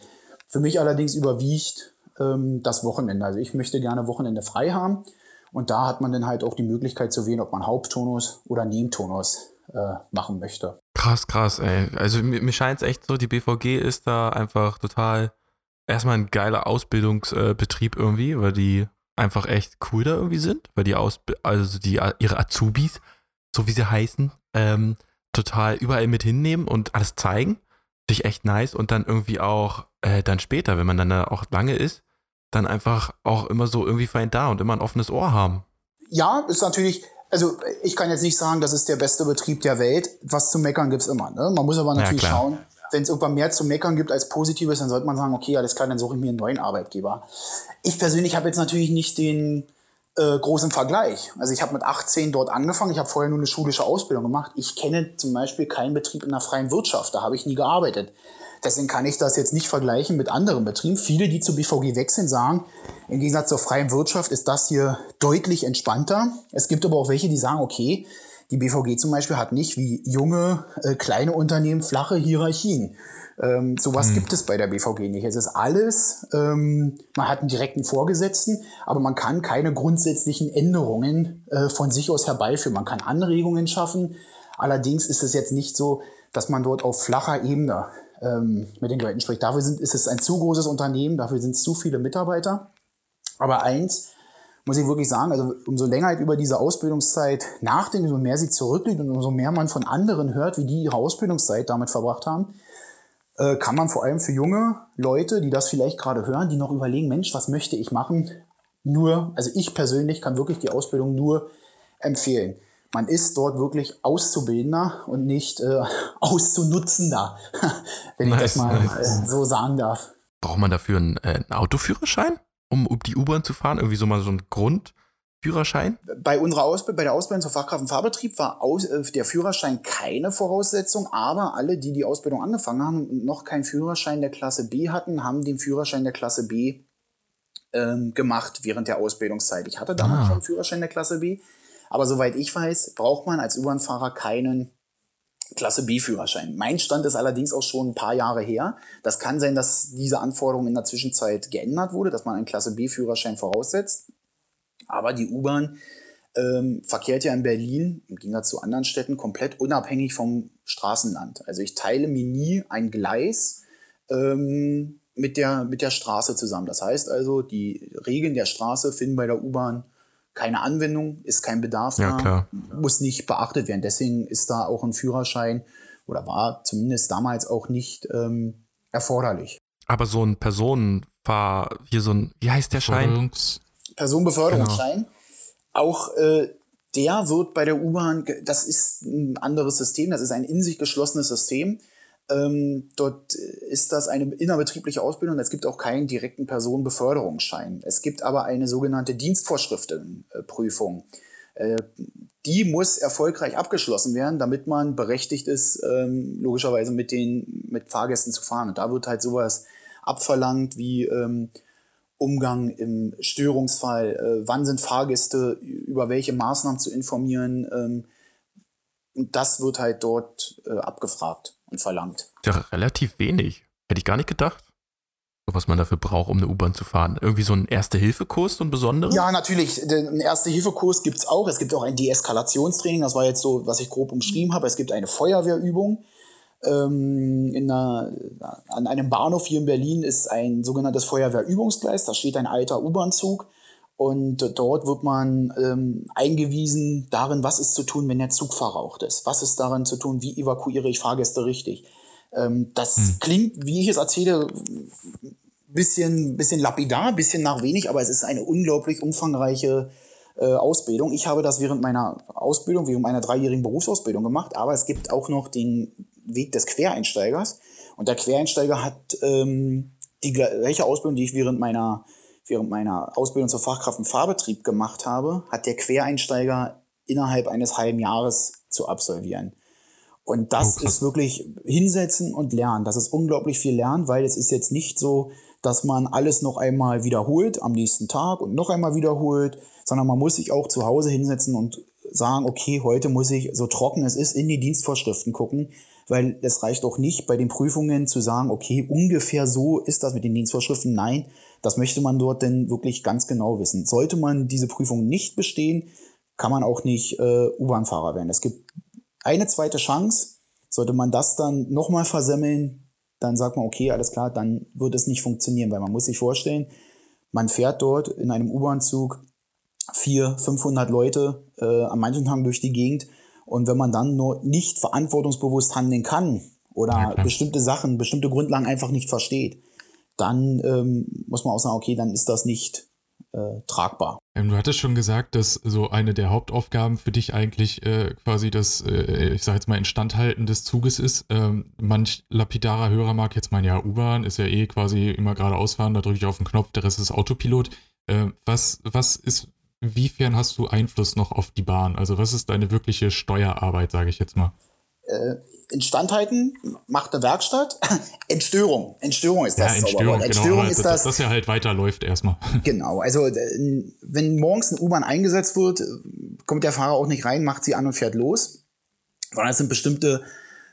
Für mich allerdings überwiegt ähm, das Wochenende. Also ich möchte gerne Wochenende frei haben und da hat man dann halt auch die Möglichkeit zu wählen, ob man Haupttonus oder Nebentonus äh, machen möchte.
Krass, krass, ey. Also mir, mir scheint es echt so, die BVG ist da einfach total erstmal ein geiler Ausbildungsbetrieb äh, irgendwie, weil die einfach echt cool da irgendwie sind, weil die Aus also die ihre Azubis, so wie sie heißen, ähm, total überall mit hinnehmen und alles zeigen. Sich echt nice und dann irgendwie auch äh, dann später, wenn man dann da auch lange ist, dann einfach auch immer so irgendwie fein da und immer ein offenes Ohr haben.
Ja, ist natürlich, also ich kann jetzt nicht sagen, das ist der beste Betrieb der Welt. Was zu meckern gibt es immer. Ne? Man muss aber natürlich ja, schauen, wenn es irgendwann mehr zu meckern gibt als Positives, dann sollte man sagen, okay, alles klar, dann suche ich mir einen neuen Arbeitgeber. Ich persönlich habe jetzt natürlich nicht den äh, großen Vergleich. Also ich habe mit 18 dort angefangen, ich habe vorher nur eine schulische Ausbildung gemacht. Ich kenne zum Beispiel keinen Betrieb in der freien Wirtschaft, da habe ich nie gearbeitet. Deswegen kann ich das jetzt nicht vergleichen mit anderen Betrieben. Viele, die zu BVG wechseln, sagen, im Gegensatz zur freien Wirtschaft ist das hier deutlich entspannter. Es gibt aber auch welche, die sagen, okay, die BVG zum Beispiel hat nicht wie junge, äh, kleine Unternehmen flache Hierarchien. Ähm, sowas hm. gibt es bei der BVG nicht. Es ist alles, ähm, man hat einen direkten Vorgesetzten, aber man kann keine grundsätzlichen Änderungen äh, von sich aus herbeiführen. Man kann Anregungen schaffen. Allerdings ist es jetzt nicht so, dass man dort auf flacher Ebene ähm, mit den Leuten spricht. Dafür sind, ist es ein zu großes Unternehmen, dafür sind es zu viele Mitarbeiter. Aber eins muss ich wirklich sagen, also umso länger halt über diese Ausbildungszeit nachdenkt, umso mehr sie zurückliegt und umso mehr man von anderen hört, wie die ihre Ausbildungszeit damit verbracht haben, äh, kann man vor allem für junge Leute, die das vielleicht gerade hören, die noch überlegen, Mensch, was möchte ich machen, nur, also ich persönlich kann wirklich die Ausbildung nur empfehlen man ist dort wirklich Auszubildender und nicht äh, Auszunutzender, wenn nice, ich das mal nice. äh, so sagen darf.
Braucht man dafür einen, äh, einen Autoführerschein, um, um die U-Bahn zu fahren? Irgendwie so mal so ein Grundführerschein?
Bei unserer Ausbildung, bei der Ausbildung zur Fachkraft und Fahrbetrieb war aus, äh, der Führerschein keine Voraussetzung, aber alle, die die Ausbildung angefangen haben und noch keinen Führerschein der Klasse B hatten, haben den Führerschein der Klasse B ähm, gemacht während der Ausbildungszeit. Ich hatte damals ah. schon Führerschein der Klasse B. Aber soweit ich weiß, braucht man als U-Bahn-Fahrer keinen Klasse B-Führerschein. Mein Stand ist allerdings auch schon ein paar Jahre her. Das kann sein, dass diese Anforderung in der Zwischenzeit geändert wurde, dass man einen Klasse B-Führerschein voraussetzt. Aber die U-Bahn ähm, verkehrt ja in Berlin, im Gegensatz zu anderen Städten, komplett unabhängig vom Straßenland. Also ich teile mir nie ein Gleis ähm, mit, der, mit der Straße zusammen. Das heißt also, die Regeln der Straße finden bei der U-Bahn keine Anwendung, ist kein Bedarf ja, da, klar. muss nicht beachtet werden. Deswegen ist da auch ein Führerschein oder war zumindest damals auch nicht ähm, erforderlich.
Aber so ein Personenfahr, hier so ein, wie heißt der Schein?
Personenbeförderungsschein. Genau. Auch äh, der wird bei der U-Bahn, das ist ein anderes System, das ist ein in sich geschlossenes System. Ähm, dort ist das eine innerbetriebliche Ausbildung. Es gibt auch keinen direkten Personenbeförderungsschein. Es gibt aber eine sogenannte Dienstvorschriftenprüfung. Äh, die muss erfolgreich abgeschlossen werden, damit man berechtigt ist, ähm, logischerweise mit den mit Fahrgästen zu fahren. Und da wird halt sowas abverlangt wie ähm, Umgang im Störungsfall, äh, wann sind Fahrgäste, über welche Maßnahmen zu informieren. Ähm, und das wird halt dort äh, abgefragt und verlangt.
Ja, relativ wenig. Hätte ich gar nicht gedacht. Was man dafür braucht, um eine U-Bahn zu fahren. Irgendwie so ein Erste-Hilfe-Kurs, so ein besonderer?
Ja, natürlich. Einen Erste-Hilfe-Kurs gibt es auch. Es gibt auch ein Deeskalationstraining. Das war jetzt so, was ich grob umschrieben habe. Es gibt eine Feuerwehrübung. Ähm, in einer, an einem Bahnhof hier in Berlin ist ein sogenanntes Feuerwehrübungsgleis. Da steht ein alter U-Bahn-Zug. Und dort wird man ähm, eingewiesen darin, was ist zu tun, wenn der Zug verraucht ist. Was ist daran zu tun, wie evakuiere ich Fahrgäste richtig. Ähm, das hm. klingt, wie ich es erzähle, bisschen, bisschen lapidar, bisschen nach wenig, aber es ist eine unglaublich umfangreiche äh, Ausbildung. Ich habe das während meiner Ausbildung, während meiner dreijährigen Berufsausbildung gemacht, aber es gibt auch noch den Weg des Quereinsteigers. Und der Quereinsteiger hat ähm, die gleiche Ausbildung, die ich während meiner während meiner Ausbildung zur Fachkraft im Fahrbetrieb gemacht habe, hat der Quereinsteiger innerhalb eines halben Jahres zu absolvieren. Und das oh, ist wirklich hinsetzen und lernen. Das ist unglaublich viel Lernen, weil es ist jetzt nicht so, dass man alles noch einmal wiederholt am nächsten Tag und noch einmal wiederholt, sondern man muss sich auch zu Hause hinsetzen und sagen, okay, heute muss ich, so trocken es ist, in die Dienstvorschriften gucken, weil es reicht auch nicht bei den Prüfungen zu sagen, okay, ungefähr so ist das mit den Dienstvorschriften. Nein, das möchte man dort denn wirklich ganz genau wissen. Sollte man diese Prüfung nicht bestehen, kann man auch nicht äh, U-Bahn-Fahrer werden. Es gibt eine zweite Chance. Sollte man das dann nochmal versemmeln, dann sagt man, okay, alles klar, dann wird es nicht funktionieren, weil man muss sich vorstellen, man fährt dort in einem U-Bahn-Zug vier, 500 Leute äh, an manchen Tagen durch die Gegend und wenn man dann nur nicht verantwortungsbewusst handeln kann oder ja, bestimmte Sachen, bestimmte Grundlagen einfach nicht versteht, dann ähm, muss man auch sagen, okay, dann ist das nicht äh, tragbar.
Ähm, du hattest schon gesagt, dass so eine der Hauptaufgaben für dich eigentlich äh, quasi das, äh, ich sag jetzt mal, Instandhalten des Zuges ist. Ähm, manch lapidarer Hörer mag jetzt meinen, ja, U-Bahn ist ja eh quasi immer geradeaus fahren, da drücke ich auf den Knopf, der Rest ist Autopilot. Ähm, was, was ist, inwiefern hast du Einfluss noch auf die Bahn? Also was ist deine wirkliche Steuerarbeit, sage ich jetzt mal?
Äh, Instandhalten macht eine Werkstatt. Entstörung. Entstörung ist das
ja, Entstörung, genau, Entstörung ist das. Dass er halt weiterläuft erstmal.
Genau. Also, äh, wenn morgens eine U-Bahn eingesetzt wird, kommt der Fahrer auch nicht rein, macht sie an und fährt los. Sondern es sind bestimmte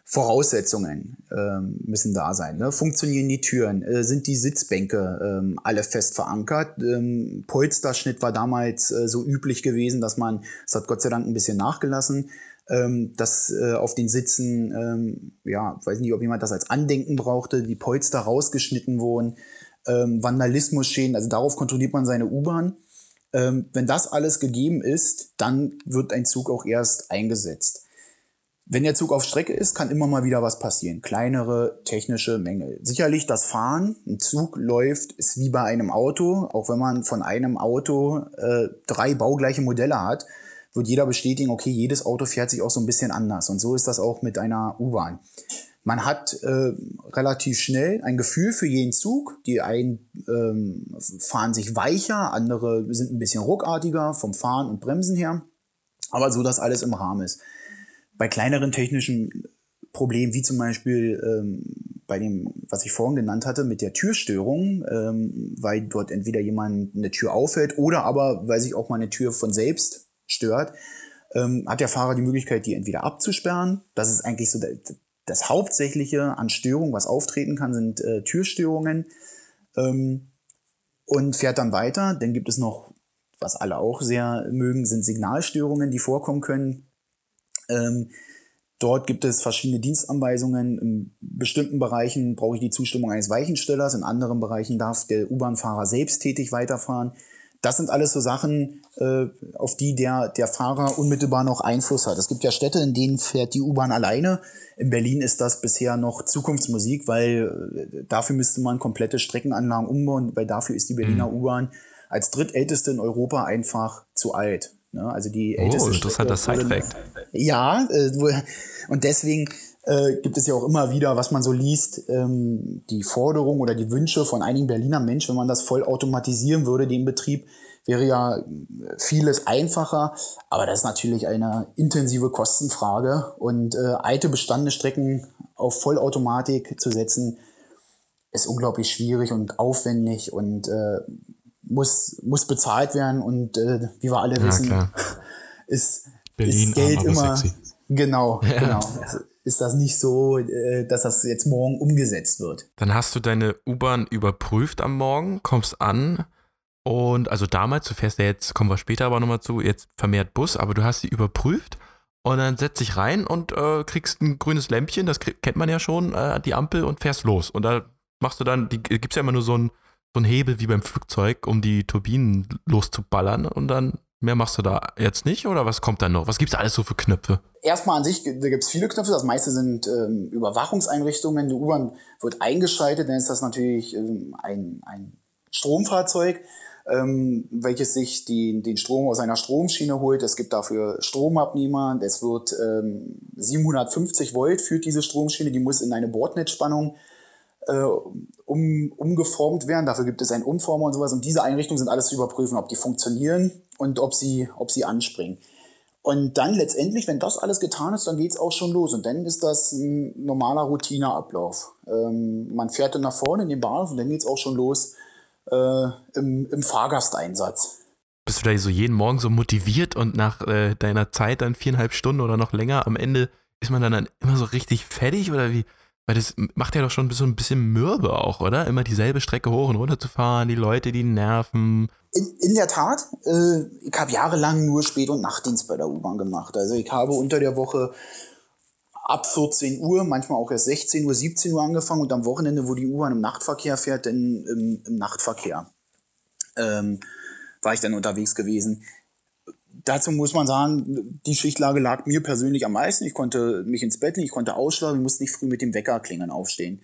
Voraussetzungen ähm, müssen da sein. Ne? Funktionieren die Türen? Äh, sind die Sitzbänke ähm, alle fest verankert? Ähm, Polsterschnitt war damals äh, so üblich gewesen, dass man, es hat Gott sei Dank ein bisschen nachgelassen, ähm, dass äh, auf den Sitzen, ähm, ja, weiß nicht, ob jemand das als Andenken brauchte, die Polster rausgeschnitten wurden, ähm, Vandalismus schäden, also darauf kontrolliert man seine U-Bahn. Ähm, wenn das alles gegeben ist, dann wird ein Zug auch erst eingesetzt. Wenn der Zug auf Strecke ist, kann immer mal wieder was passieren. Kleinere technische Mängel. Sicherlich das Fahren, ein Zug läuft, ist wie bei einem Auto. Auch wenn man von einem Auto äh, drei baugleiche Modelle hat, wird jeder bestätigen, okay, jedes Auto fährt sich auch so ein bisschen anders. Und so ist das auch mit einer U-Bahn. Man hat äh, relativ schnell ein Gefühl für jeden Zug. Die einen ähm, fahren sich weicher, andere sind ein bisschen ruckartiger vom Fahren und Bremsen her. Aber so, dass alles im Rahmen ist. Bei kleineren technischen Problemen, wie zum Beispiel ähm, bei dem, was ich vorhin genannt hatte, mit der Türstörung, ähm, weil dort entweder jemand eine Tür auffällt oder aber, weil sich auch mal eine Tür von selbst stört, ähm, hat der Fahrer die Möglichkeit, die entweder abzusperren. Das ist eigentlich so das, das Hauptsächliche an Störungen, was auftreten kann, sind äh, Türstörungen. Ähm, und fährt dann weiter. Dann gibt es noch, was alle auch sehr mögen, sind Signalstörungen, die vorkommen können. Ähm, dort gibt es verschiedene Dienstanweisungen. In bestimmten Bereichen brauche ich die Zustimmung eines Weichenstellers, in anderen Bereichen darf der U-Bahn-Fahrer selbst tätig weiterfahren. Das sind alles so Sachen, äh, auf die der, der Fahrer unmittelbar noch Einfluss hat. Es gibt ja Städte, in denen fährt die U-Bahn alleine. In Berlin ist das bisher noch Zukunftsmusik, weil äh, dafür müsste man komplette Streckenanlagen umbauen, weil dafür ist die Berliner mhm. U-Bahn als drittälteste in Europa einfach zu alt. Ne? Also die
oh, älteste interessanter Side-Fact.
Ja, äh, und deswegen äh, gibt es ja auch immer wieder, was man so liest, ähm, die Forderung oder die Wünsche von einigen Berliner Menschen, wenn man das voll automatisieren würde, den Betrieb, wäre ja vieles einfacher. Aber das ist natürlich eine intensive Kostenfrage. Und äh, alte bestandene Strecken auf Vollautomatik zu setzen, ist unglaublich schwierig und aufwendig und äh, muss, muss bezahlt werden. Und äh, wie wir alle ja, wissen, klar. ist, Berlin, ist Geld immer. Sexy. Genau, ja. genau ist das nicht so, äh, dass das jetzt morgen umgesetzt wird.
Dann hast du deine U-Bahn überprüft am Morgen, kommst an und also damals, du fährst ja jetzt, kommen wir später aber nochmal zu, jetzt vermehrt Bus, aber du hast sie überprüft und dann setzt dich rein und äh, kriegst ein grünes Lämpchen, das kennt man ja schon, äh, die Ampel und fährst los. Und da machst du dann, die gibt es ja immer nur so einen so Hebel wie beim Flugzeug, um die Turbinen loszuballern und dann Mehr machst du da jetzt nicht oder was kommt dann noch? Was gibt es alles so für Knöpfe?
Erstmal an sich, da gibt es viele Knöpfe. Das meiste sind ähm, Überwachungseinrichtungen. Die U-Bahn wird eingeschaltet, dann ist das natürlich ähm, ein, ein Stromfahrzeug, ähm, welches sich die, den Strom aus einer Stromschiene holt. Es gibt dafür Stromabnehmer. Es wird 750 ähm, Volt führt diese Stromschiene. Die muss in eine Bordnetzspannung äh, um, umgeformt werden. Dafür gibt es einen Umformer und sowas. Und diese Einrichtungen sind alles zu überprüfen, ob die funktionieren und ob sie, ob sie anspringen. Und dann letztendlich, wenn das alles getan ist, dann geht's auch schon los. Und dann ist das ein normaler Routineablauf. Ähm, man fährt dann nach vorne in den Bahnhof und dann geht's auch schon los äh, im, im Fahrgasteinsatz.
Bist du da so jeden Morgen so motiviert und nach äh, deiner Zeit dann viereinhalb Stunden oder noch länger am Ende ist man dann, dann immer so richtig fertig oder wie? Weil das macht ja doch schon so ein bisschen mürbe auch, oder? Immer dieselbe Strecke hoch und runter zu fahren, die Leute, die nerven.
In, in der Tat, äh, ich habe jahrelang nur Spät- und Nachtdienst bei der U-Bahn gemacht. Also ich habe unter der Woche ab 14 Uhr, manchmal auch erst 16 Uhr, 17 Uhr angefangen und am Wochenende, wo die U-Bahn im Nachtverkehr fährt, dann im, im Nachtverkehr ähm, war ich dann unterwegs gewesen dazu muss man sagen, die Schichtlage lag mir persönlich am meisten. Ich konnte mich ins Bett legen, ich konnte ausschlafen, ich musste nicht früh mit dem Wecker klingeln aufstehen.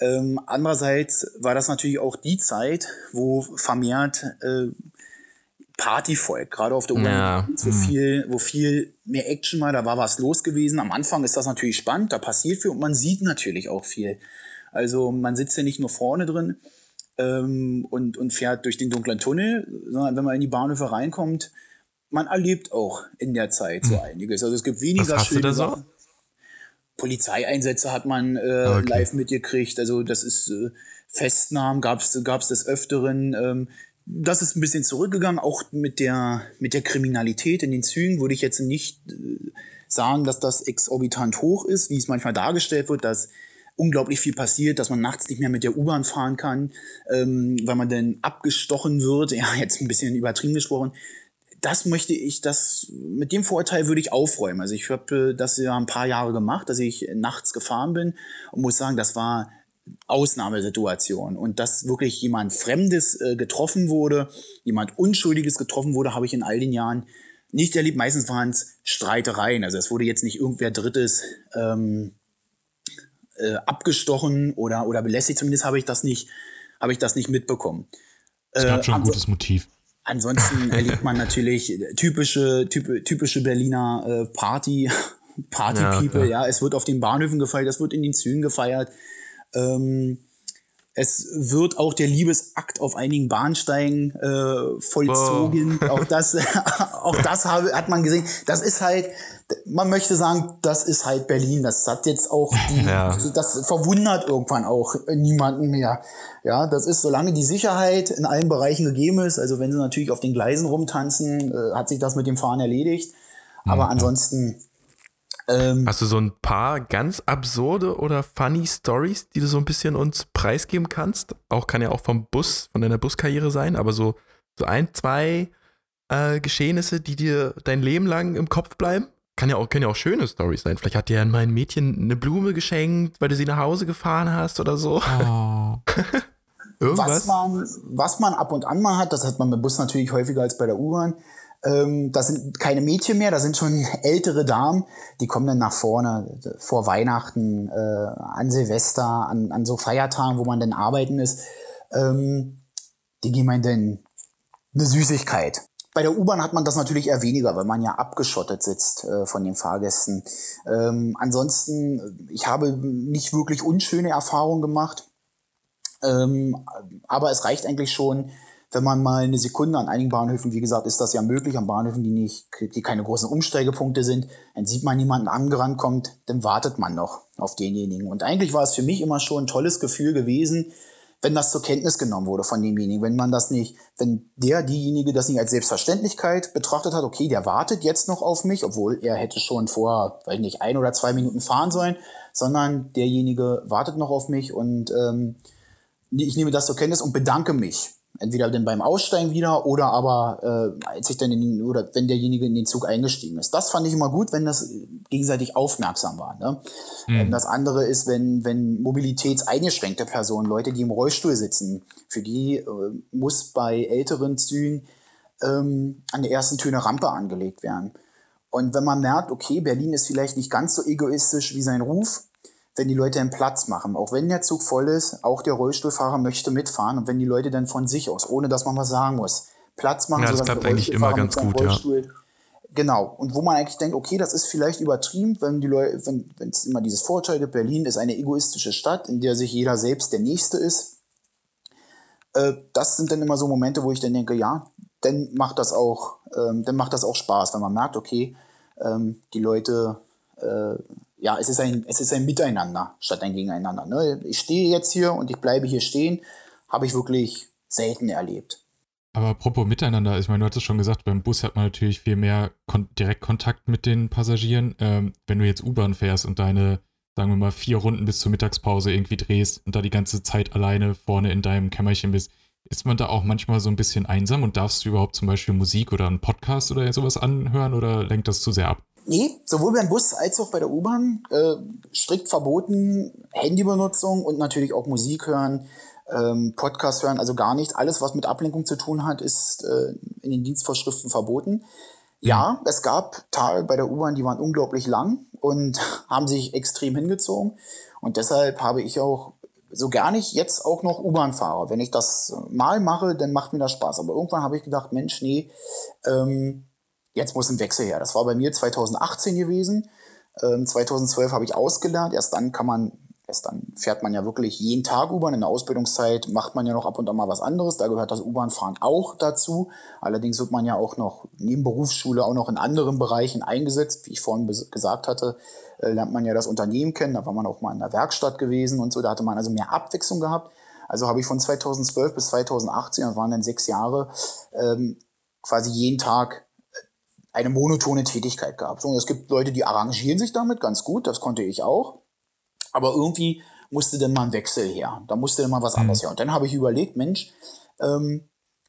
Ähm, andererseits war das natürlich auch die Zeit, wo vermehrt äh, Partyvolk, gerade auf der ja. wo, hm. viel, wo viel mehr Action war, da war was los gewesen. Am Anfang ist das natürlich spannend, da passiert viel und man sieht natürlich auch viel. Also man sitzt ja nicht nur vorne drin ähm, und, und fährt durch den dunklen Tunnel, sondern wenn man in die Bahnhöfe reinkommt, man erlebt auch in der Zeit so hm. einiges. Also es gibt weniger
Was hast schöne du da so?
Polizeieinsätze hat man äh, okay. live mitgekriegt. Also das ist äh, Festnahmen gab es des Öfteren. Ähm, das ist ein bisschen zurückgegangen, auch mit der, mit der Kriminalität in den Zügen würde ich jetzt nicht äh, sagen, dass das exorbitant hoch ist, wie es manchmal dargestellt wird, dass unglaublich viel passiert, dass man nachts nicht mehr mit der U-Bahn fahren kann, ähm, weil man dann abgestochen wird. Ja, jetzt ein bisschen übertrieben gesprochen das möchte ich, das mit dem Vorurteil würde ich aufräumen. Also ich habe das ja ein paar Jahre gemacht, dass ich nachts gefahren bin und muss sagen, das war Ausnahmesituation und dass wirklich jemand Fremdes äh, getroffen wurde, jemand Unschuldiges getroffen wurde, habe ich in all den Jahren nicht erlebt. Meistens waren es Streitereien. Also es wurde jetzt nicht irgendwer Drittes ähm, äh, abgestochen oder oder belästigt. Zumindest habe ich das nicht habe ich das nicht mitbekommen.
Es gab schon ein gutes Motiv.
Ansonsten erlebt man natürlich typische, typ, typische Berliner äh, Party, Party-People, ja, ja, Es wird auf den Bahnhöfen gefeiert, es wird in den Zügen gefeiert. Ähm, es wird auch der Liebesakt auf einigen Bahnsteigen äh, vollzogen. Oh. Auch das, auch das habe, hat man gesehen. Das ist halt, man möchte sagen, das ist halt Berlin. Das hat jetzt auch, die, ja. das verwundert irgendwann auch niemanden mehr. Ja, das ist, solange die Sicherheit in allen Bereichen gegeben ist. Also wenn sie natürlich auf den Gleisen rumtanzen, äh, hat sich das mit dem Fahren erledigt. Aber mhm. ansonsten
ähm, Hast du so ein paar ganz absurde oder funny Stories, die du so ein bisschen uns preisgeben kannst? Auch kann ja auch vom Bus, von deiner Buskarriere sein, aber so, so ein, zwei äh, Geschehnisse, die dir dein Leben lang im Kopf bleiben? Kann ja auch, können ja auch schöne Stories sein. Vielleicht hat dir mein Mädchen eine Blume geschenkt, weil du sie nach Hause gefahren hast oder so. Oh.
Irgendwas? Was man, was man ab und an mal hat, das hat man mit Bus natürlich häufiger als bei der U-Bahn, ähm, das sind keine Mädchen mehr, das sind schon ältere Damen, die kommen dann nach vorne vor Weihnachten, äh, an Silvester, an, an so Feiertagen, wo man dann arbeiten ist. Ähm, die geben man dann eine Süßigkeit. Bei der U-Bahn hat man das natürlich eher weniger, weil man ja abgeschottet sitzt äh, von den Fahrgästen. Ähm, ansonsten, ich habe nicht wirklich unschöne Erfahrungen gemacht. Ähm, aber es reicht eigentlich schon, wenn man mal eine Sekunde an einigen Bahnhöfen, wie gesagt, ist das ja möglich, an Bahnhöfen, die nicht, die keine großen Umsteigepunkte sind, dann sieht man jemanden angerannt kommt, dann wartet man noch auf denjenigen. Und eigentlich war es für mich immer schon ein tolles Gefühl gewesen, wenn das zur Kenntnis genommen wurde von demjenigen, wenn man das nicht, wenn der, diejenige das nicht als Selbstverständlichkeit betrachtet hat, okay, der wartet jetzt noch auf mich, obwohl er hätte schon vor, weiß nicht, ein oder zwei Minuten fahren sollen, sondern derjenige wartet noch auf mich und ähm, ich nehme das zur Kenntnis und bedanke mich entweder dann beim Aussteigen wieder oder aber äh, als ich dann in den, oder wenn derjenige in den Zug eingestiegen ist. Das fand ich immer gut, wenn das gegenseitig aufmerksam war. Ne? Mhm. Das andere ist, wenn, wenn mobilitätseingeschränkte Personen, Leute, die im Rollstuhl sitzen, für die äh, muss bei älteren Zügen ähm, an der ersten Tür eine Rampe angelegt werden. Und wenn man merkt, okay, Berlin ist vielleicht nicht ganz so egoistisch wie sein Ruf, wenn die Leute einen Platz machen. Auch wenn der Zug voll ist, auch der Rollstuhlfahrer möchte mitfahren und wenn die Leute dann von sich aus, ohne dass man was sagen muss, Platz machen,
ja, das klappt eigentlich immer ganz gut, ja.
Genau. Und wo man eigentlich denkt, okay, das ist vielleicht übertrieben, wenn die Leute, wenn wenn es immer dieses Vorteil gibt, Berlin ist eine egoistische Stadt, in der sich jeder selbst der Nächste ist. Äh, das sind dann immer so Momente, wo ich dann denke, ja, dann macht das auch, ähm, dann macht das auch Spaß, wenn man merkt, okay, ähm, die Leute, äh, ja, es ist, ein, es ist ein Miteinander statt ein Gegeneinander. Ne? Ich stehe jetzt hier und ich bleibe hier stehen, habe ich wirklich selten erlebt.
Aber apropos Miteinander, ich meine, du hattest schon gesagt, beim Bus hat man natürlich viel mehr Kon Direktkontakt mit den Passagieren. Ähm, wenn du jetzt U-Bahn fährst und deine, sagen wir mal, vier Runden bis zur Mittagspause irgendwie drehst und da die ganze Zeit alleine vorne in deinem Kämmerchen bist, ist man da auch manchmal so ein bisschen einsam und darfst du überhaupt zum Beispiel Musik oder einen Podcast oder sowas anhören oder lenkt das zu sehr ab?
Nee, sowohl beim Bus als auch bei der U-Bahn äh, strikt verboten, Handybenutzung und natürlich auch Musik hören ähm, Podcast hören, also gar nichts. Alles, was mit Ablenkung zu tun hat, ist äh, in den Dienstvorschriften verboten. Ja, es gab Tage bei der U-Bahn, die waren unglaublich lang und haben sich extrem hingezogen. Und deshalb habe ich auch so gar nicht jetzt auch noch U-Bahn fahre. Wenn ich das mal mache, dann macht mir das Spaß. Aber irgendwann habe ich gedacht, Mensch, nee, ähm, jetzt muss ein Wechsel her. Das war bei mir 2018 gewesen. Ähm, 2012 habe ich ausgelernt. Erst dann kann man Erst dann fährt man ja wirklich jeden Tag U-Bahn. In der Ausbildungszeit macht man ja noch ab und an mal was anderes. Da gehört das U-Bahn-Fahren auch dazu. Allerdings wird man ja auch noch neben Berufsschule auch noch in anderen Bereichen eingesetzt. Wie ich vorhin gesagt hatte, äh, lernt man ja das Unternehmen kennen. Da war man auch mal in der Werkstatt gewesen und so. Da hatte man also mehr Abwechslung gehabt. Also habe ich von 2012 bis 2018, das waren dann sechs Jahre, ähm, quasi jeden Tag eine monotone Tätigkeit gehabt. Und es gibt Leute, die arrangieren sich damit ganz gut. Das konnte ich auch. Aber irgendwie musste dann mal ein Wechsel her. Da musste dann mal was mhm. anderes her. Und dann habe ich überlegt, Mensch, ähm,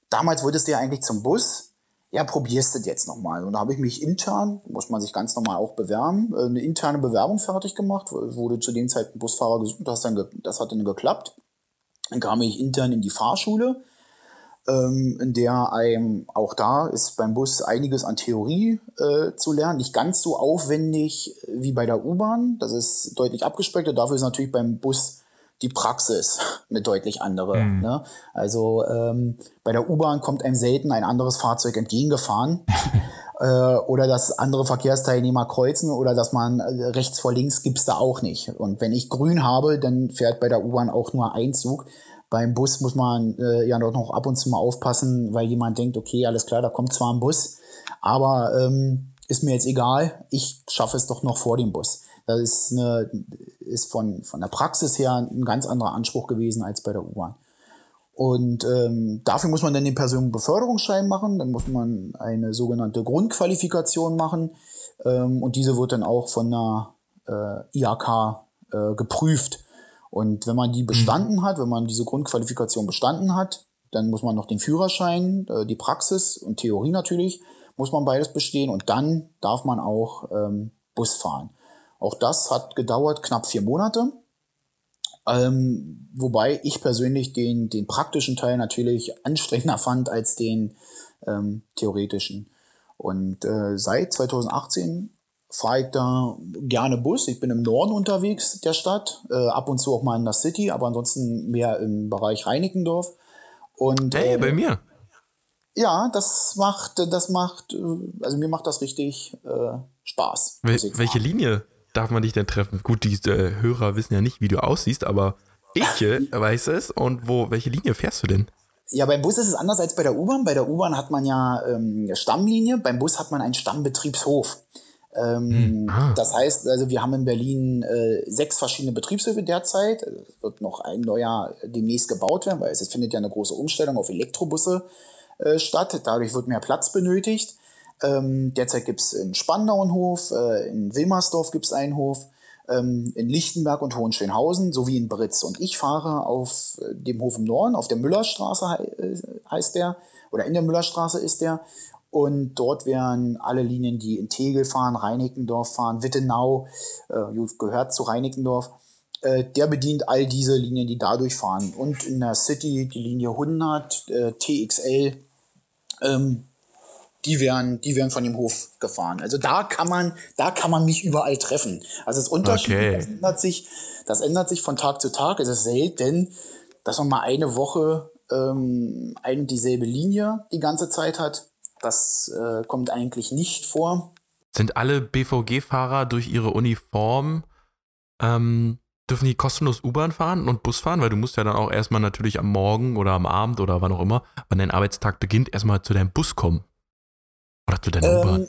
damals wolltest du ja eigentlich zum Bus. Ja, probierst du das jetzt nochmal. Und da habe ich mich intern, muss man sich ganz normal auch bewerben, äh, eine interne Bewerbung fertig gemacht, wurde zu dem Zeitpunkt Busfahrer gesucht, das, dann das hat dann geklappt. Dann kam ich intern in die Fahrschule ähm, in der einem auch da ist beim Bus einiges an Theorie äh, zu lernen. Nicht ganz so aufwendig wie bei der U-Bahn. Das ist deutlich abgespeckter. Dafür ist natürlich beim Bus die Praxis eine deutlich andere. Mhm. Ne? Also ähm, bei der U-Bahn kommt einem selten ein anderes Fahrzeug entgegengefahren. äh, oder dass andere Verkehrsteilnehmer kreuzen oder dass man äh, rechts vor links gibt's da auch nicht. Und wenn ich grün habe, dann fährt bei der U-Bahn auch nur ein Zug. Beim Bus muss man äh, ja doch noch ab und zu mal aufpassen, weil jemand denkt, okay, alles klar, da kommt zwar ein Bus, aber ähm, ist mir jetzt egal, ich schaffe es doch noch vor dem Bus. Das ist, eine, ist von, von der Praxis her ein ganz anderer Anspruch gewesen als bei der U-Bahn. Und ähm, dafür muss man dann den Personenbeförderungsschein machen, dann muss man eine sogenannte Grundqualifikation machen ähm, und diese wird dann auch von der äh, IHK äh, geprüft. Und wenn man die bestanden mhm. hat, wenn man diese Grundqualifikation bestanden hat, dann muss man noch den Führerschein, äh, die Praxis und Theorie natürlich, muss man beides bestehen und dann darf man auch ähm, Bus fahren. Auch das hat gedauert knapp vier Monate. Ähm, wobei ich persönlich den, den praktischen Teil natürlich anstrengender fand als den ähm, theoretischen. Und äh, seit 2018 fahre ich da gerne Bus. Ich bin im Norden unterwegs der Stadt, äh, ab und zu auch mal in der City, aber ansonsten mehr im Bereich Reinickendorf. Und,
hey, äh, bei mir.
Ja, das macht, das macht, äh, also mir macht das richtig äh, Spaß.
Wel welche Linie darf man dich denn treffen? Gut, die äh, Hörer wissen ja nicht, wie du aussiehst, aber ich äh, weiß es. Und wo, welche Linie fährst du denn?
Ja, beim Bus ist es anders als bei der U-Bahn. Bei der U-Bahn hat man ja ähm, Stammlinie, beim Bus hat man einen Stammbetriebshof. Ähm, hm. ah. Das heißt, also wir haben in Berlin äh, sechs verschiedene Betriebshöfe derzeit. Es wird noch ein neuer demnächst gebaut werden, weil es findet ja eine große Umstellung auf Elektrobusse äh, statt. Dadurch wird mehr Platz benötigt. Ähm, derzeit gibt es in Spandau einen Hof, äh, in Wilmersdorf gibt es einen Hof, ähm, in Lichtenberg und Hohenschönhausen sowie in Britz. Und ich fahre auf äh, dem Hof im Norden, auf der Müllerstraße äh, heißt der, oder in der Müllerstraße ist der. Und dort wären alle Linien, die in Tegel fahren, Reinickendorf fahren, Wittenau, äh, gehört zu Reinickendorf, äh, der bedient all diese Linien, die dadurch fahren. Und in der City die Linie 100, äh, TXL, ähm, die werden, die werden von dem Hof gefahren. Also da kann man, da kann man mich überall treffen. Also das Unterschied, okay. das ändert sich, das ändert sich von Tag zu Tag. Es ist selten, dass man mal eine Woche ähm, eine dieselbe Linie die ganze Zeit hat. Das äh, kommt eigentlich nicht vor.
Sind alle BVG-Fahrer durch ihre Uniform, ähm, dürfen die kostenlos U-Bahn fahren und Bus fahren? Weil du musst ja dann auch erstmal natürlich am Morgen oder am Abend oder wann auch immer, wann dein Arbeitstag beginnt, erstmal zu deinem Bus kommen. Oder zu deiner ähm, U-Bahn.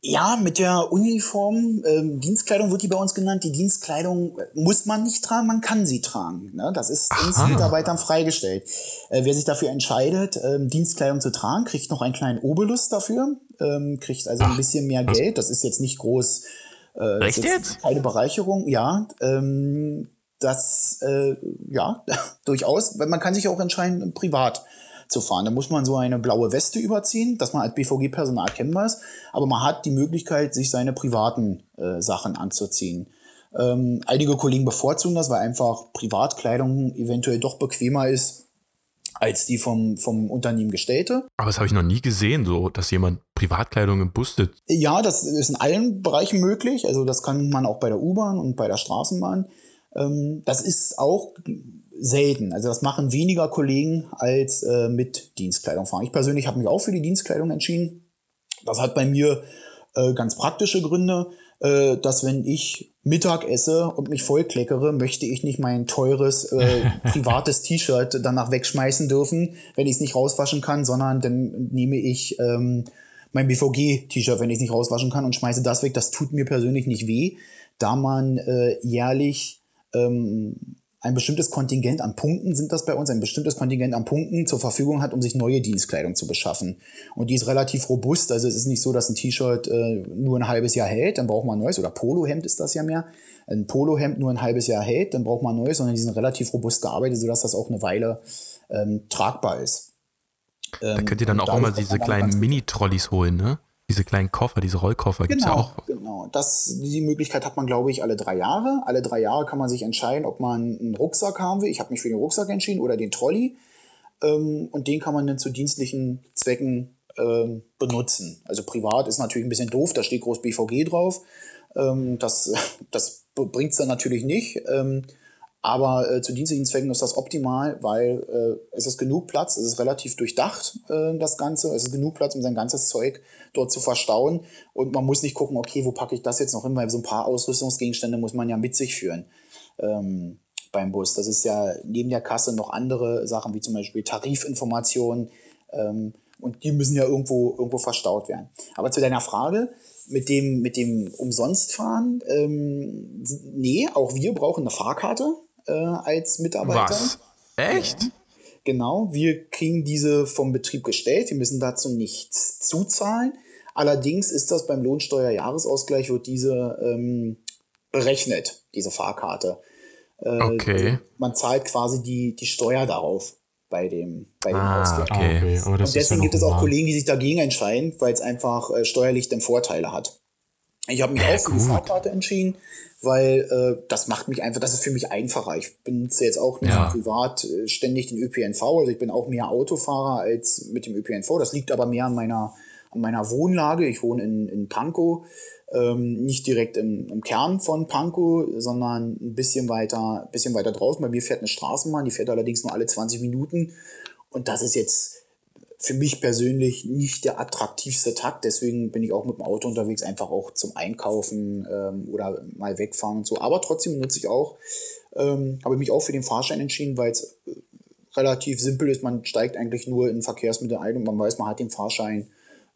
Ja, mit der Uniform, ähm, Dienstkleidung wird die bei uns genannt. Die Dienstkleidung muss man nicht tragen, man kann sie tragen. Ne? Das ist uns Mitarbeitern freigestellt. Äh, wer sich dafür entscheidet, ähm, Dienstkleidung zu tragen, kriegt noch einen kleinen Obolus dafür, ähm, kriegt also Ach. ein bisschen mehr Geld. Das ist jetzt nicht groß.
Äh, Echt jetzt?
Keine Bereicherung, ja. Ähm, das, äh, ja, durchaus. Man kann sich auch entscheiden, privat zu fahren. Da muss man so eine blaue Weste überziehen, dass man als BVG-Personal erkennbar ist. Aber man hat die Möglichkeit, sich seine privaten äh, Sachen anzuziehen. Ähm, einige Kollegen bevorzugen das, weil einfach Privatkleidung eventuell doch bequemer ist als die vom, vom Unternehmen gestellte.
Aber das habe ich noch nie gesehen, so dass jemand Privatkleidung im Bus sitzt.
Ja, das ist in allen Bereichen möglich. Also das kann man auch bei der U-Bahn und bei der Straßenbahn. Ähm, das ist auch selten. Also das machen weniger Kollegen als äh, mit Dienstkleidung fahren. Ich persönlich habe mich auch für die Dienstkleidung entschieden. Das hat bei mir äh, ganz praktische Gründe, äh, dass wenn ich Mittag esse und mich vollkleckere, möchte ich nicht mein teures äh, privates T-Shirt danach wegschmeißen dürfen, wenn ich es nicht rauswaschen kann, sondern dann nehme ich ähm, mein BVG-T-Shirt, wenn ich es nicht rauswaschen kann und schmeiße das weg. Das tut mir persönlich nicht weh, da man äh, jährlich ähm, ein bestimmtes Kontingent an Punkten sind das bei uns, ein bestimmtes Kontingent an Punkten zur Verfügung hat, um sich neue Dienstkleidung zu beschaffen. Und die ist relativ robust. Also es ist nicht so, dass ein T-Shirt äh, nur ein halbes Jahr hält, dann braucht man neues. Oder Polohemd ist das ja mehr. Ein Polohemd nur ein halbes Jahr hält, dann braucht man neues, sondern die sind relativ robust gearbeitet, sodass das auch eine Weile ähm, tragbar ist.
Ähm, da könnt ihr dann auch immer diese kleinen Mini-Trolleys holen, ne? Diese kleinen Koffer, diese Rollkoffer
genau,
gibt es ja auch.
Genau, das, die Möglichkeit hat man, glaube ich, alle drei Jahre. Alle drei Jahre kann man sich entscheiden, ob man einen Rucksack haben will. Ich habe mich für den Rucksack entschieden oder den Trolley. Ähm, und den kann man dann zu dienstlichen Zwecken ähm, benutzen. Also privat ist natürlich ein bisschen doof, da steht groß BVG drauf. Ähm, das das bringt es dann natürlich nicht. Ähm, aber äh, zu dienstlichen Zwecken ist das optimal, weil äh, es ist genug Platz, es ist relativ durchdacht, äh, das Ganze. Es ist genug Platz, um sein ganzes Zeug dort zu verstauen. Und man muss nicht gucken, okay, wo packe ich das jetzt noch hin, weil so ein paar Ausrüstungsgegenstände muss man ja mit sich führen ähm, beim Bus. Das ist ja neben der Kasse noch andere Sachen, wie zum Beispiel Tarifinformationen. Ähm, und die müssen ja irgendwo, irgendwo verstaut werden. Aber zu deiner Frage, mit dem, mit dem Umsonstfahren, ähm, nee, auch wir brauchen eine Fahrkarte äh, als Mitarbeiter.
Was? Echt? Ja.
Genau, wir kriegen diese vom Betrieb gestellt. Wir müssen dazu nichts zuzahlen. Allerdings ist das beim Lohnsteuerjahresausgleich wird diese ähm, berechnet, diese Fahrkarte.
Äh, okay.
Man zahlt quasi die, die Steuer darauf bei dem, bei dem
ah,
Ausgleich.
Okay. okay.
Und deswegen ja gibt es auch Kollegen, die sich dagegen entscheiden, weil es einfach äh, steuerlich dann Vorteile hat. Ich habe mich ja, auch für die Fahrkarte entschieden, weil äh, das macht mich einfach, das ist für mich einfacher. Ich benutze jetzt auch nicht ja. privat äh, ständig den ÖPNV, also ich bin auch mehr Autofahrer als mit dem ÖPNV. Das liegt aber mehr an meiner, an meiner Wohnlage. Ich wohne in, in Pankow, ähm, nicht direkt im, im Kern von Pankow, sondern ein bisschen weiter, bisschen weiter draußen. Bei mir fährt eine Straßenbahn, die fährt allerdings nur alle 20 Minuten. Und das ist jetzt für mich persönlich nicht der attraktivste Takt. Deswegen bin ich auch mit dem Auto unterwegs, einfach auch zum Einkaufen ähm, oder mal wegfahren und so. Aber trotzdem nutze ich auch, ähm, habe ich mich auch für den Fahrschein entschieden, weil es äh, relativ simpel ist. Man steigt eigentlich nur in Verkehrsmittel ein und man weiß, man hat den Fahrschein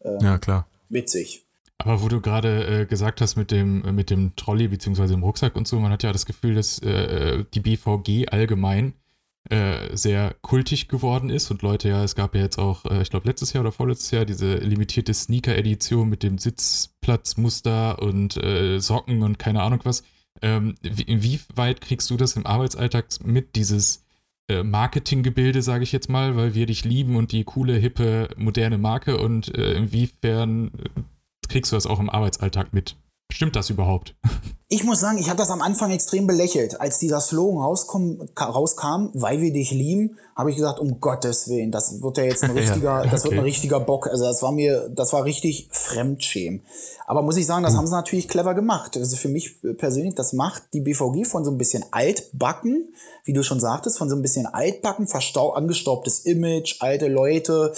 ähm, ja, klar.
mit sich.
Aber wo du gerade äh, gesagt hast mit dem, äh, mit dem Trolley bzw. dem Rucksack und so, man hat ja das Gefühl, dass äh, die BVG allgemein äh, sehr kultig geworden ist und Leute ja, es gab ja jetzt auch, äh, ich glaube letztes Jahr oder vorletztes Jahr diese limitierte Sneaker-Edition mit dem Sitzplatzmuster und äh, Socken und keine Ahnung was. Ähm, wie, inwieweit kriegst du das im Arbeitsalltag mit, dieses äh, Marketinggebilde, sage ich jetzt mal, weil wir dich lieben und die coole, hippe, moderne Marke und äh, inwiefern kriegst du das auch im Arbeitsalltag mit? Stimmt das überhaupt?
Ich muss sagen, ich habe das am Anfang extrem belächelt. Als dieser Slogan rauskom, rauskam, weil wir dich lieben, habe ich gesagt, um Gottes Willen, das wird ja jetzt ein richtiger, ja, das wird ein richtiger Bock. Also das war mir, das war richtig Fremdschämen. Aber muss ich sagen, das hm. haben sie natürlich clever gemacht. Also für mich persönlich, das macht die BVG von so ein bisschen altbacken, wie du schon sagtest, von so ein bisschen altbacken, angestaubtes Image, alte Leute,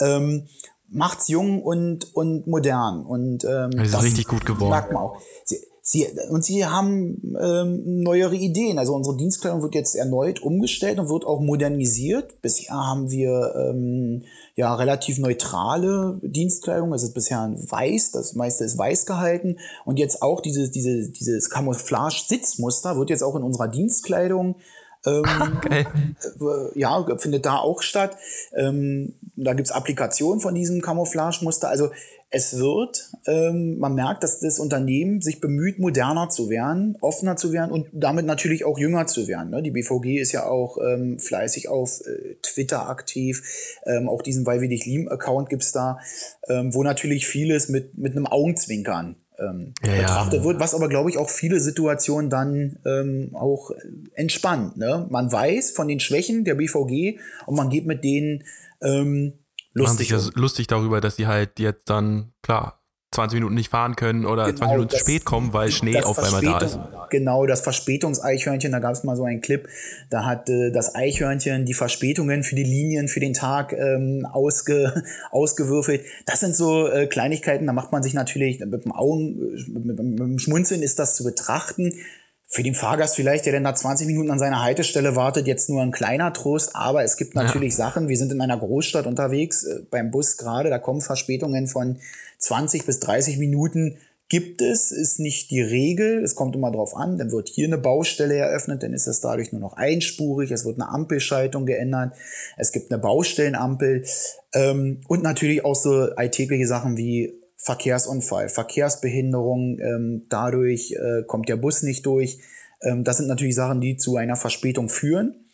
ähm, macht's jung und, und modern. Und ähm,
das ist richtig gut geworden. Merkt
man auch. Sie, Sie, und sie haben ähm, neuere Ideen. Also unsere Dienstkleidung wird jetzt erneut umgestellt und wird auch modernisiert. Bisher haben wir ähm, ja relativ neutrale Dienstkleidung. Es ist bisher weiß, das meiste ist weiß gehalten. Und jetzt auch diese, diese, dieses Camouflage-Sitzmuster wird jetzt auch in unserer Dienstkleidung ähm, okay. äh, ja, findet da auch statt. Ähm, da gibt's Applikationen von diesem Camouflage-Muster. Also es wird, ähm, man merkt, dass das Unternehmen sich bemüht, moderner zu werden, offener zu werden und damit natürlich auch jünger zu werden. Ne? Die BVG ist ja auch ähm, fleißig auf äh, Twitter aktiv. Ähm, auch diesen Weil wir dich lieben Account gibt's da, ähm, wo natürlich vieles mit, mit einem Augenzwinkern ähm, ja, betrachtet ja. wird, was aber, glaube ich, auch viele Situationen dann ähm, auch entspannt. Ne? Man weiß von den Schwächen der BVG und man geht mit denen ähm, lustig.
Machen sich ja lustig darüber, dass sie halt jetzt dann, klar, 20 Minuten nicht fahren können oder genau, 20 Minuten zu spät kommen, weil Schnee auf einmal da ist.
Genau, das Verspätungseichhörnchen, da gab es mal so einen Clip, da hat äh, das Eichhörnchen die Verspätungen für die Linien für den Tag ähm, ausge, ausgewürfelt. Das sind so äh, Kleinigkeiten, da macht man sich natürlich mit dem Augen, mit, mit, mit dem Schmunzeln ist das zu betrachten für den Fahrgast vielleicht, der denn da 20 Minuten an seiner Haltestelle wartet, jetzt nur ein kleiner Trost. Aber es gibt natürlich ja. Sachen, wir sind in einer Großstadt unterwegs, äh, beim Bus gerade, da kommen Verspätungen von 20 bis 30 Minuten. Gibt es, ist nicht die Regel. Es kommt immer drauf an. Dann wird hier eine Baustelle eröffnet, dann ist es dadurch nur noch einspurig. Es wird eine Ampelschaltung geändert. Es gibt eine Baustellenampel. Ähm, und natürlich auch so alltägliche Sachen wie Verkehrsunfall, Verkehrsbehinderung, ähm, dadurch äh, kommt der Bus nicht durch. Ähm, das sind natürlich Sachen, die zu einer Verspätung führen.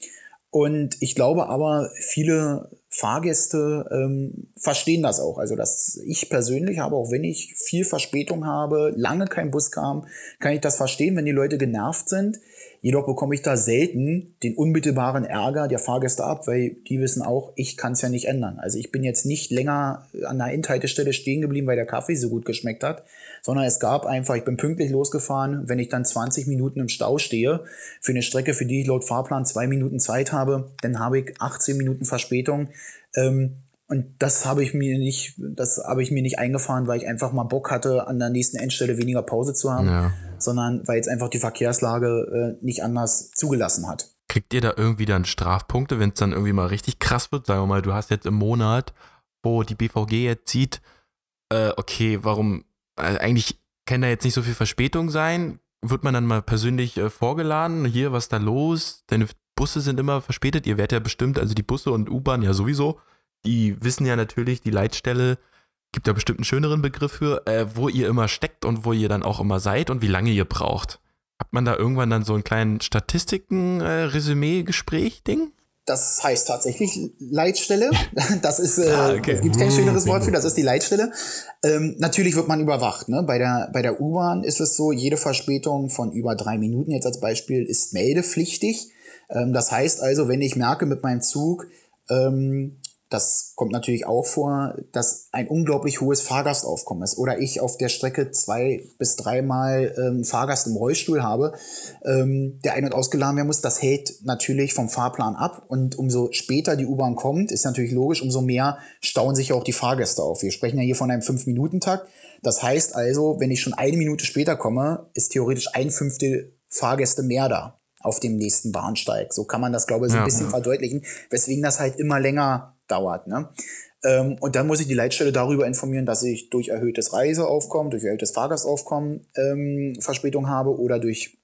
Und ich glaube aber, viele Fahrgäste ähm, verstehen das auch. Also dass ich persönlich habe, auch wenn ich viel Verspätung habe, lange kein Bus kam, kann ich das verstehen, wenn die Leute genervt sind. Jedoch bekomme ich da selten den unmittelbaren Ärger der Fahrgäste ab, weil die wissen auch, ich kann es ja nicht ändern. Also ich bin jetzt nicht länger an der Endhaltestelle stehen geblieben, weil der Kaffee so gut geschmeckt hat, sondern es gab einfach, ich bin pünktlich losgefahren, wenn ich dann 20 Minuten im Stau stehe, für eine Strecke, für die ich laut Fahrplan zwei Minuten Zeit habe, dann habe ich 18 Minuten Verspätung. Ähm, und das habe ich mir nicht, das habe ich mir nicht eingefahren, weil ich einfach mal Bock hatte, an der nächsten Endstelle weniger Pause zu haben, ja. sondern weil jetzt einfach die Verkehrslage äh, nicht anders zugelassen hat.
Kriegt ihr da irgendwie dann Strafpunkte, wenn es dann irgendwie mal richtig krass wird? Sagen wir mal, du hast jetzt im Monat, wo die BVG jetzt sieht, äh, okay, warum, äh, eigentlich kann da jetzt nicht so viel Verspätung sein. Wird man dann mal persönlich äh, vorgeladen? Hier, was ist da los? Deine Busse sind immer verspätet. Ihr werdet ja bestimmt, also die Busse und U-Bahn ja sowieso die wissen ja natürlich, die Leitstelle gibt ja bestimmt einen schöneren Begriff für, äh, wo ihr immer steckt und wo ihr dann auch immer seid und wie lange ihr braucht. Hat man da irgendwann dann so einen kleinen Statistiken-Resümee-Gespräch-Ding? Äh,
das heißt tatsächlich Leitstelle. Das ist, äh, ah, okay. gibt kein schöneres Wort für, das ist die Leitstelle. Ähm, natürlich wird man überwacht. Ne? Bei der, bei der U-Bahn ist es so, jede Verspätung von über drei Minuten jetzt als Beispiel ist meldepflichtig. Ähm, das heißt also, wenn ich merke mit meinem Zug, ähm, das kommt natürlich auch vor, dass ein unglaublich hohes Fahrgastaufkommen ist. Oder ich auf der Strecke zwei bis dreimal ähm, Fahrgast im Rollstuhl habe, ähm, der ein- und ausgeladen werden muss. Das hält natürlich vom Fahrplan ab. Und umso später die U-Bahn kommt, ist natürlich logisch, umso mehr stauen sich auch die Fahrgäste auf. Wir sprechen ja hier von einem Fünf-Minuten-Takt. Das heißt also, wenn ich schon eine Minute später komme, ist theoretisch ein Fünftel Fahrgäste mehr da auf dem nächsten Bahnsteig. So kann man das, glaube ich, so ein ja, bisschen verdeutlichen, weswegen das halt immer länger dauert. Ne? Ähm, und dann muss ich die Leitstelle darüber informieren, dass ich durch erhöhtes Reiseaufkommen, durch erhöhtes Fahrgastaufkommen ähm, Verspätung habe oder durch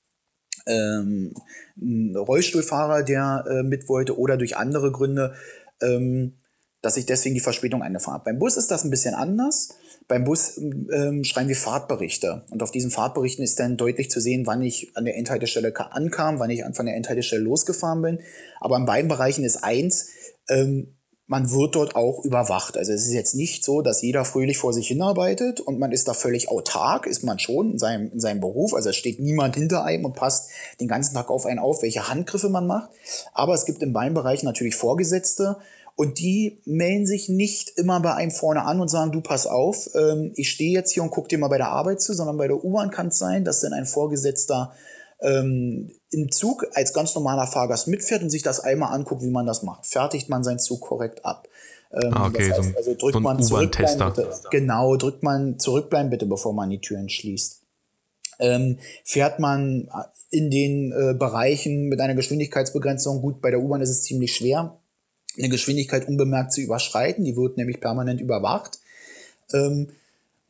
ähm, einen Rollstuhlfahrer, der äh, mit wollte oder durch andere Gründe, ähm, dass ich deswegen die Verspätung eingefahren habe. Beim Bus ist das ein bisschen anders. Beim Bus ähm, schreiben wir Fahrtberichte. Und auf diesen Fahrtberichten ist dann deutlich zu sehen, wann ich an der Endhaltestelle ankam, wann ich von der Endhaltestelle losgefahren bin. Aber in beiden Bereichen ist eins, ähm, man wird dort auch überwacht. Also es ist jetzt nicht so, dass jeder fröhlich vor sich hinarbeitet und man ist da völlig autark, ist man schon in seinem, in seinem Beruf. Also es steht niemand hinter einem und passt den ganzen Tag auf einen auf, welche Handgriffe man macht. Aber es gibt in beiden Bereichen natürlich Vorgesetzte und die melden sich nicht immer bei einem vorne an und sagen, du pass auf, ähm, ich stehe jetzt hier und guck dir mal bei der Arbeit zu, sondern bei der U-Bahn kann es sein, dass dann ein Vorgesetzter ähm, im Zug als ganz normaler Fahrgast mitfährt und sich das einmal anguckt, wie man das macht. Fertigt man seinen Zug korrekt ab.
Ähm, ah, okay, das heißt, also drückt so man zurückbleiben,
bitte, genau, drückt man zurückbleiben bitte, bevor man die Türen schließt. Ähm, fährt man in den äh, Bereichen mit einer Geschwindigkeitsbegrenzung, gut, bei der U-Bahn ist es ziemlich schwer, eine Geschwindigkeit unbemerkt zu überschreiten, die wird nämlich permanent überwacht. Ähm,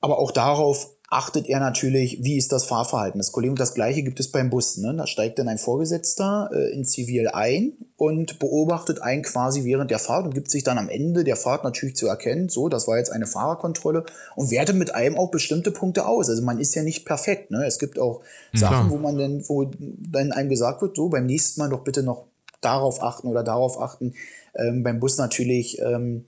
aber auch darauf achtet er natürlich, wie ist das Fahrverhalten. Das Kollege das gleiche gibt es beim Bus. Ne? Da steigt dann ein Vorgesetzter äh, in Zivil ein und beobachtet einen quasi während der Fahrt und gibt sich dann am Ende der Fahrt natürlich zu erkennen, so, das war jetzt eine Fahrerkontrolle und wertet mit einem auch bestimmte Punkte aus. Also man ist ja nicht perfekt. Ne? Es gibt auch ja. Sachen, wo man dann, wo dann einem gesagt wird, so, beim nächsten Mal doch bitte noch darauf achten oder darauf achten. Ähm, beim Bus natürlich ähm,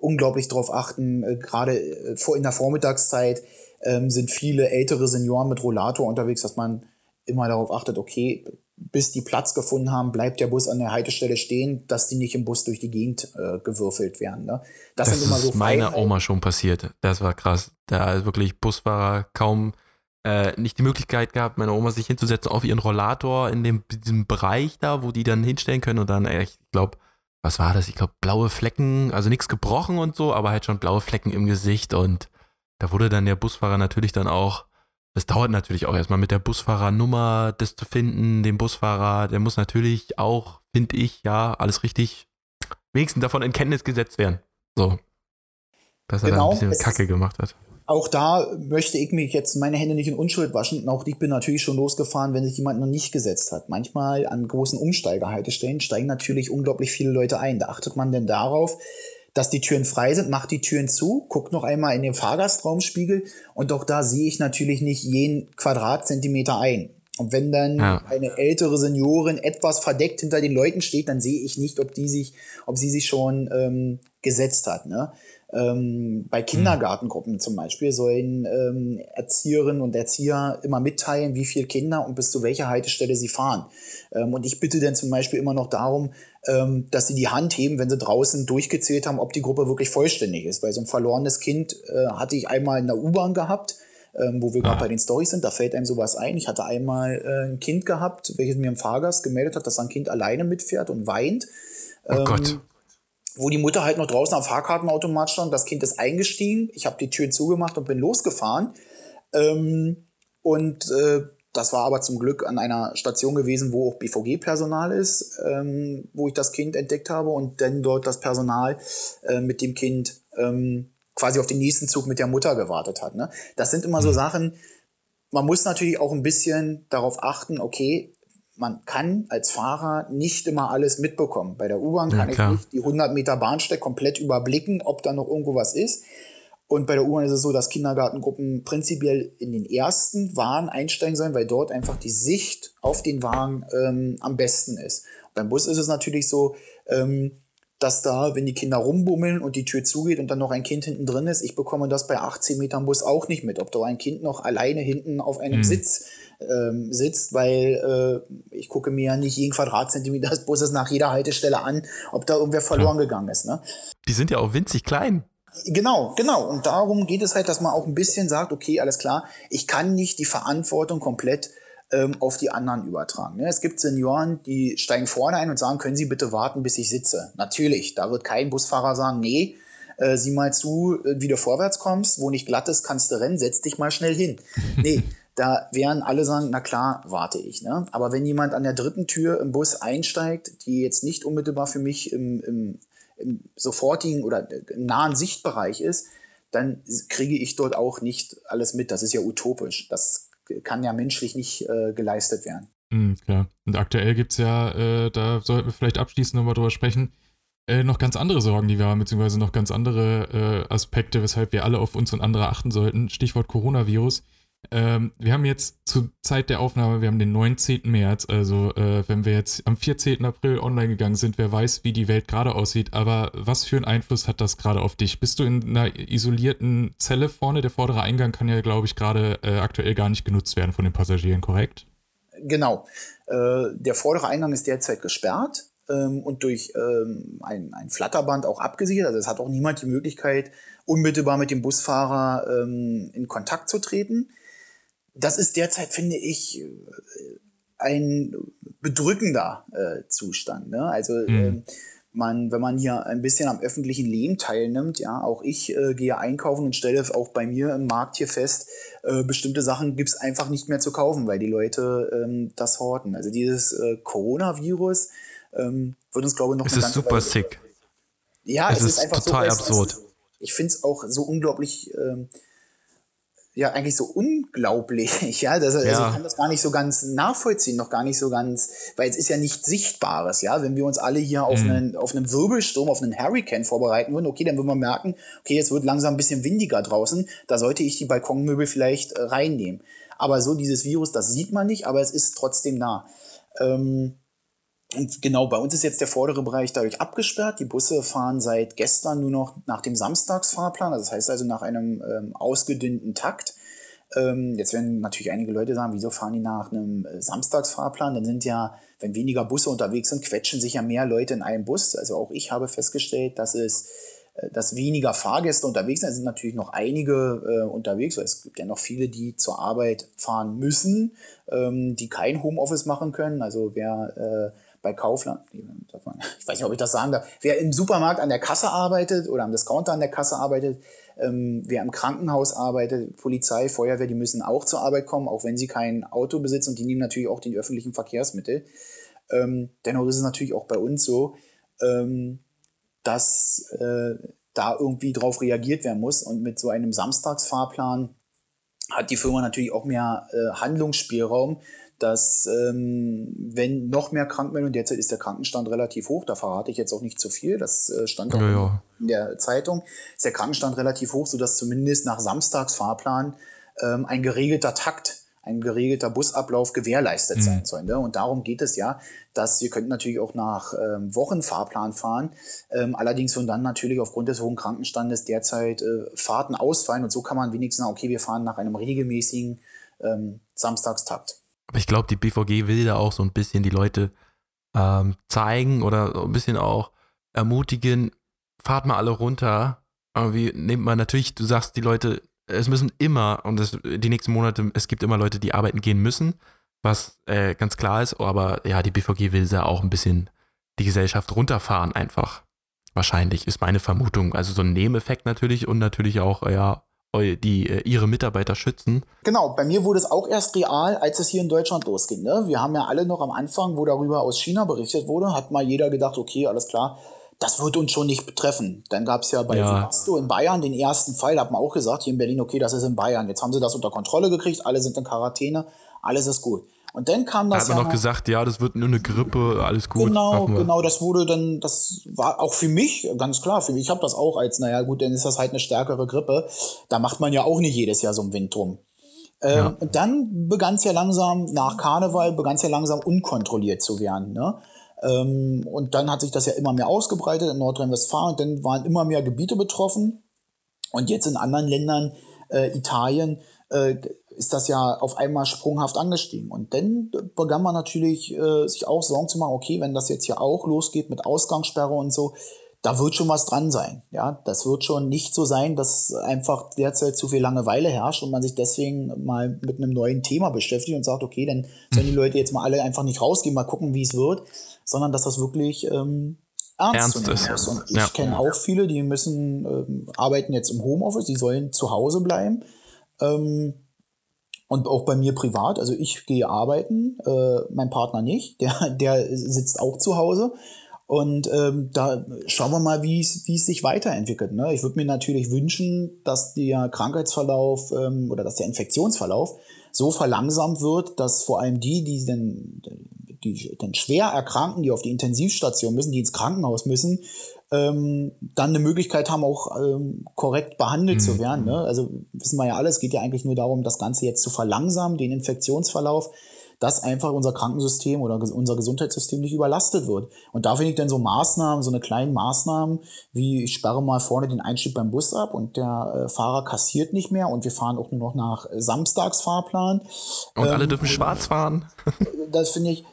unglaublich darauf achten, äh, gerade äh, vor in der Vormittagszeit ähm, sind viele ältere Senioren mit Rollator unterwegs, dass man immer darauf achtet, okay, bis die Platz gefunden haben, bleibt der Bus an der Haltestelle stehen, dass die nicht im Bus durch die Gegend äh, gewürfelt werden. Ne?
Das, das sind immer so ist meiner Oma schon passiert. Das war krass. Da ist wirklich Busfahrer kaum äh, nicht die Möglichkeit gehabt, meine Oma sich hinzusetzen auf ihren Rollator in dem, diesem Bereich da, wo die dann hinstellen können und dann, äh, ich glaube, was war das? Ich glaube, blaue Flecken, also nichts gebrochen und so, aber halt schon blaue Flecken im Gesicht und da wurde dann der Busfahrer natürlich dann auch, das dauert natürlich auch erstmal mit der Busfahrernummer, das zu finden, den Busfahrer, der muss natürlich auch, finde ich, ja, alles richtig, wenigstens davon in Kenntnis gesetzt werden. So. Dass er genau, da ein bisschen Kacke gemacht hat.
Auch da möchte ich mich jetzt meine Hände nicht in Unschuld waschen. Auch ich bin natürlich schon losgefahren, wenn sich jemand noch nicht gesetzt hat. Manchmal an großen Umsteigerhaltestellen steigen natürlich unglaublich viele Leute ein. Da achtet man denn darauf, dass die Türen frei sind, macht die Türen zu, guckt noch einmal in den Fahrgastraumspiegel und auch da sehe ich natürlich nicht jeden Quadratzentimeter ein. Und wenn dann ja. eine ältere Seniorin etwas verdeckt hinter den Leuten steht, dann sehe ich nicht, ob die sich, ob sie sich schon ähm, gesetzt hat. Ne? Ähm, bei Kindergartengruppen zum Beispiel sollen ähm, Erzieherinnen und Erzieher immer mitteilen, wie viele Kinder und bis zu welcher Haltestelle sie fahren. Ähm, und ich bitte dann zum Beispiel immer noch darum, ähm, dass sie die Hand heben, wenn sie draußen durchgezählt haben, ob die Gruppe wirklich vollständig ist. Weil so ein verlorenes Kind äh, hatte ich einmal in der U-Bahn gehabt, ähm, wo wir gerade ah. bei den Stories sind, da fällt einem sowas ein. Ich hatte einmal äh, ein Kind gehabt, welches mir im Fahrgast gemeldet hat, dass ein Kind alleine mitfährt und weint.
Oh Gott
ähm, wo die Mutter halt noch draußen am Fahrkartenautomat stand. Das Kind ist eingestiegen. Ich habe die Türen zugemacht und bin losgefahren. Ähm, und äh, das war aber zum Glück an einer Station gewesen, wo auch BVG-Personal ist, ähm, wo ich das Kind entdeckt habe und dann dort das Personal äh, mit dem Kind ähm, quasi auf den nächsten Zug mit der Mutter gewartet hat. Ne? Das sind immer so mhm. Sachen, man muss natürlich auch ein bisschen darauf achten, okay, man kann als Fahrer nicht immer alles mitbekommen. Bei der U-Bahn kann ja, ich nicht die 100 Meter Bahnsteig komplett überblicken, ob da noch irgendwo was ist. Und bei der U-Bahn ist es so, dass Kindergartengruppen prinzipiell in den ersten Wagen einsteigen sollen, weil dort einfach die Sicht auf den Wagen ähm, am besten ist. Und beim Bus ist es natürlich so, ähm, dass da, wenn die Kinder rumbummeln und die Tür zugeht und dann noch ein Kind hinten drin ist, ich bekomme das bei 18 Metern Bus auch nicht mit, ob da ein Kind noch alleine hinten auf einem mhm. Sitz ähm, sitzt, weil äh, ich gucke mir ja nicht jeden Quadratzentimeter des Busses nach jeder Haltestelle an, ob da irgendwer verloren Klar. gegangen ist. Ne?
Die sind ja auch winzig klein.
Genau, genau. Und darum geht es halt, dass man auch ein bisschen sagt, okay, alles klar, ich kann nicht die Verantwortung komplett ähm, auf die anderen übertragen. Ne? Es gibt Senioren, die steigen vorne ein und sagen, können Sie bitte warten, bis ich sitze. Natürlich, da wird kein Busfahrer sagen, nee, äh, sieh mal zu, äh, wie du vorwärts kommst, wo nicht glatt ist, kannst du rennen, setz dich mal schnell hin. Nee, da werden alle sagen, na klar, warte ich. Ne? Aber wenn jemand an der dritten Tür im Bus einsteigt, die jetzt nicht unmittelbar für mich im, im, im sofortigen oder im nahen Sichtbereich ist, dann kriege ich dort auch nicht alles mit. Das ist ja utopisch. Das kann ja menschlich nicht äh, geleistet werden.
Mhm, klar. Und aktuell gibt es ja, äh, da sollten wir vielleicht abschließend nochmal drüber sprechen, äh, noch ganz andere Sorgen, die wir haben, beziehungsweise noch ganz andere äh, Aspekte, weshalb wir alle auf uns und andere achten sollten. Stichwort Coronavirus. Ähm, wir haben jetzt zur Zeit der Aufnahme, wir haben den 19. März, also äh, wenn wir jetzt am 14. April online gegangen sind, wer weiß, wie die Welt gerade aussieht, aber was für einen Einfluss hat das gerade auf dich? Bist du in einer isolierten Zelle vorne? Der vordere Eingang kann ja, glaube ich, gerade äh, aktuell gar nicht genutzt werden von den Passagieren, korrekt?
Genau. Äh, der vordere Eingang ist derzeit gesperrt ähm, und durch ähm, ein, ein Flatterband auch abgesichert. Also es hat auch niemand die Möglichkeit, unmittelbar mit dem Busfahrer ähm, in Kontakt zu treten das ist derzeit, finde ich, ein bedrückender äh, Zustand. Ne? Also mhm. äh, man, wenn man hier ein bisschen am öffentlichen Leben teilnimmt, ja, auch ich äh, gehe einkaufen und stelle auch bei mir im Markt hier fest, äh, bestimmte Sachen gibt es einfach nicht mehr zu kaufen, weil die Leute ähm, das horten. Also dieses äh, Coronavirus ähm, wird uns, glaube ich, noch
es ist super Weile sick.
Ja, es, es ist, ist, einfach total so, absurd. Ich finde es auch so unglaublich ähm, ja eigentlich so unglaublich, ja, das, also ja. ich kann das gar nicht so ganz nachvollziehen, noch gar nicht so ganz, weil es ist ja nicht Sichtbares, ja, wenn wir uns alle hier auf, mhm. einen, auf einen Wirbelsturm, auf einen Hurricane vorbereiten würden, okay, dann würden wir merken, okay, jetzt wird langsam ein bisschen windiger draußen, da sollte ich die Balkonmöbel vielleicht äh, reinnehmen. Aber so dieses Virus, das sieht man nicht, aber es ist trotzdem nah. Ähm, und genau, bei uns ist jetzt der vordere Bereich dadurch abgesperrt. Die Busse fahren seit gestern nur noch nach dem Samstagsfahrplan, das heißt also nach einem ähm, ausgedünnten Takt. Ähm, jetzt werden natürlich einige Leute sagen, wieso fahren die nach einem äh, Samstagsfahrplan? Dann sind ja, wenn weniger Busse unterwegs sind, quetschen sich ja mehr Leute in einem Bus. Also auch ich habe festgestellt, dass es äh, dass weniger Fahrgäste unterwegs sind. Es sind natürlich noch einige äh, unterwegs, es gibt ja noch viele, die zur Arbeit fahren müssen, ähm, die kein Homeoffice machen können. Also wer äh, bei Kaufland, ich weiß nicht, ob ich das sagen darf, wer im Supermarkt an der Kasse arbeitet oder am Discounter an der Kasse arbeitet, ähm, wer im Krankenhaus arbeitet, Polizei, Feuerwehr, die müssen auch zur Arbeit kommen, auch wenn sie kein Auto besitzen und die nehmen natürlich auch den öffentlichen Verkehrsmittel. Ähm, dennoch ist es natürlich auch bei uns so, ähm, dass äh, da irgendwie drauf reagiert werden muss. Und mit so einem Samstagsfahrplan hat die Firma natürlich auch mehr äh, Handlungsspielraum, dass ähm, wenn noch mehr Krankmeldungen, derzeit ist der Krankenstand relativ hoch, da verrate ich jetzt auch nicht zu viel, das äh, stand auch ja, ja. in der Zeitung, ist der Krankenstand relativ hoch, sodass zumindest nach Samstagsfahrplan ähm, ein geregelter Takt ein geregelter Busablauf gewährleistet mhm. sein soll. Ne? Und darum geht es ja, dass ihr könnt natürlich auch nach ähm, Wochenfahrplan fahren. Ähm, allerdings würden dann natürlich aufgrund des hohen Krankenstandes derzeit äh, Fahrten ausfallen. Und so kann man wenigstens sagen, okay, wir fahren nach einem regelmäßigen ähm, Samstagstakt.
Aber ich glaube, die BVG will da auch so ein bisschen die Leute ähm, zeigen oder so ein bisschen auch ermutigen, fahrt mal alle runter. Irgendwie nehmt man natürlich, du sagst, die Leute, es müssen immer, und das, die nächsten Monate, es gibt immer Leute, die arbeiten gehen müssen, was äh, ganz klar ist, aber ja, die BVG will da auch ein bisschen die Gesellschaft runterfahren einfach. Wahrscheinlich ist meine Vermutung. Also so ein Nebeneffekt natürlich und natürlich auch, ja, die äh, ihre Mitarbeiter schützen.
Genau, bei mir wurde es auch erst real, als es hier in Deutschland losging. Ne? Wir haben ja alle noch am Anfang, wo darüber aus China berichtet wurde, hat mal jeder gedacht, okay, alles klar, das wird uns schon nicht betreffen. Dann gab es ja bei ja. in Bayern den ersten Fall, da hat man auch gesagt, hier in Berlin, okay, das ist in Bayern. Jetzt haben sie das unter Kontrolle gekriegt, alle sind in Quarantäne, alles ist gut. Und dann kam das.
Da hat man ja noch gesagt, ja, das wird nur eine Grippe, alles gut.
Genau, genau, das wurde dann, das war auch für mich ganz klar. Für mich, ich habe das auch als, naja, gut, dann ist das halt eine stärkere Grippe. Da macht man ja auch nicht jedes Jahr so einen Wind drum. Ähm, ja. Und dann begann es ja langsam, nach Karneval, begann es ja langsam unkontrolliert zu werden. Ne? Ähm, und dann hat sich das ja immer mehr ausgebreitet in Nordrhein-Westfalen. Und dann waren immer mehr Gebiete betroffen. Und jetzt in anderen Ländern, äh, Italien, äh, ist das ja auf einmal sprunghaft angestiegen. Und dann begann man natürlich äh, sich auch Sorgen zu machen, okay, wenn das jetzt hier auch losgeht mit Ausgangssperre und so, da wird schon was dran sein. Ja, das wird schon nicht so sein, dass einfach derzeit zu viel Langeweile herrscht und man sich deswegen mal mit einem neuen Thema beschäftigt und sagt, okay, dann sollen die mhm. Leute jetzt mal alle einfach nicht rausgehen, mal gucken, wie es wird, sondern dass das wirklich ähm, ernst, ernst ist. ist. Und ich ja. kenne auch viele, die müssen ähm, arbeiten jetzt im Homeoffice, die sollen zu Hause bleiben. Ähm, und auch bei mir privat, also ich gehe arbeiten, äh, mein Partner nicht, der, der sitzt auch zu Hause. Und ähm, da schauen wir mal, wie es sich weiterentwickelt. Ne? Ich würde mir natürlich wünschen, dass der Krankheitsverlauf ähm, oder dass der Infektionsverlauf so verlangsamt wird, dass vor allem die, die dann, die dann schwer erkranken, die auf die Intensivstation müssen, die ins Krankenhaus müssen, ähm, dann eine Möglichkeit haben, auch ähm, korrekt behandelt mhm. zu werden. Ne? Also wissen wir ja alles, geht ja eigentlich nur darum, das Ganze jetzt zu verlangsamen, den Infektionsverlauf, dass einfach unser Krankensystem oder unser Gesundheitssystem nicht überlastet wird. Und da finde ich dann so Maßnahmen, so eine kleinen Maßnahmen, wie ich sperre mal vorne den Einstieg beim Bus ab und der äh, Fahrer kassiert nicht mehr und wir fahren auch nur noch nach Samstagsfahrplan.
Und ähm, alle dürfen schwarz fahren.
das finde ich,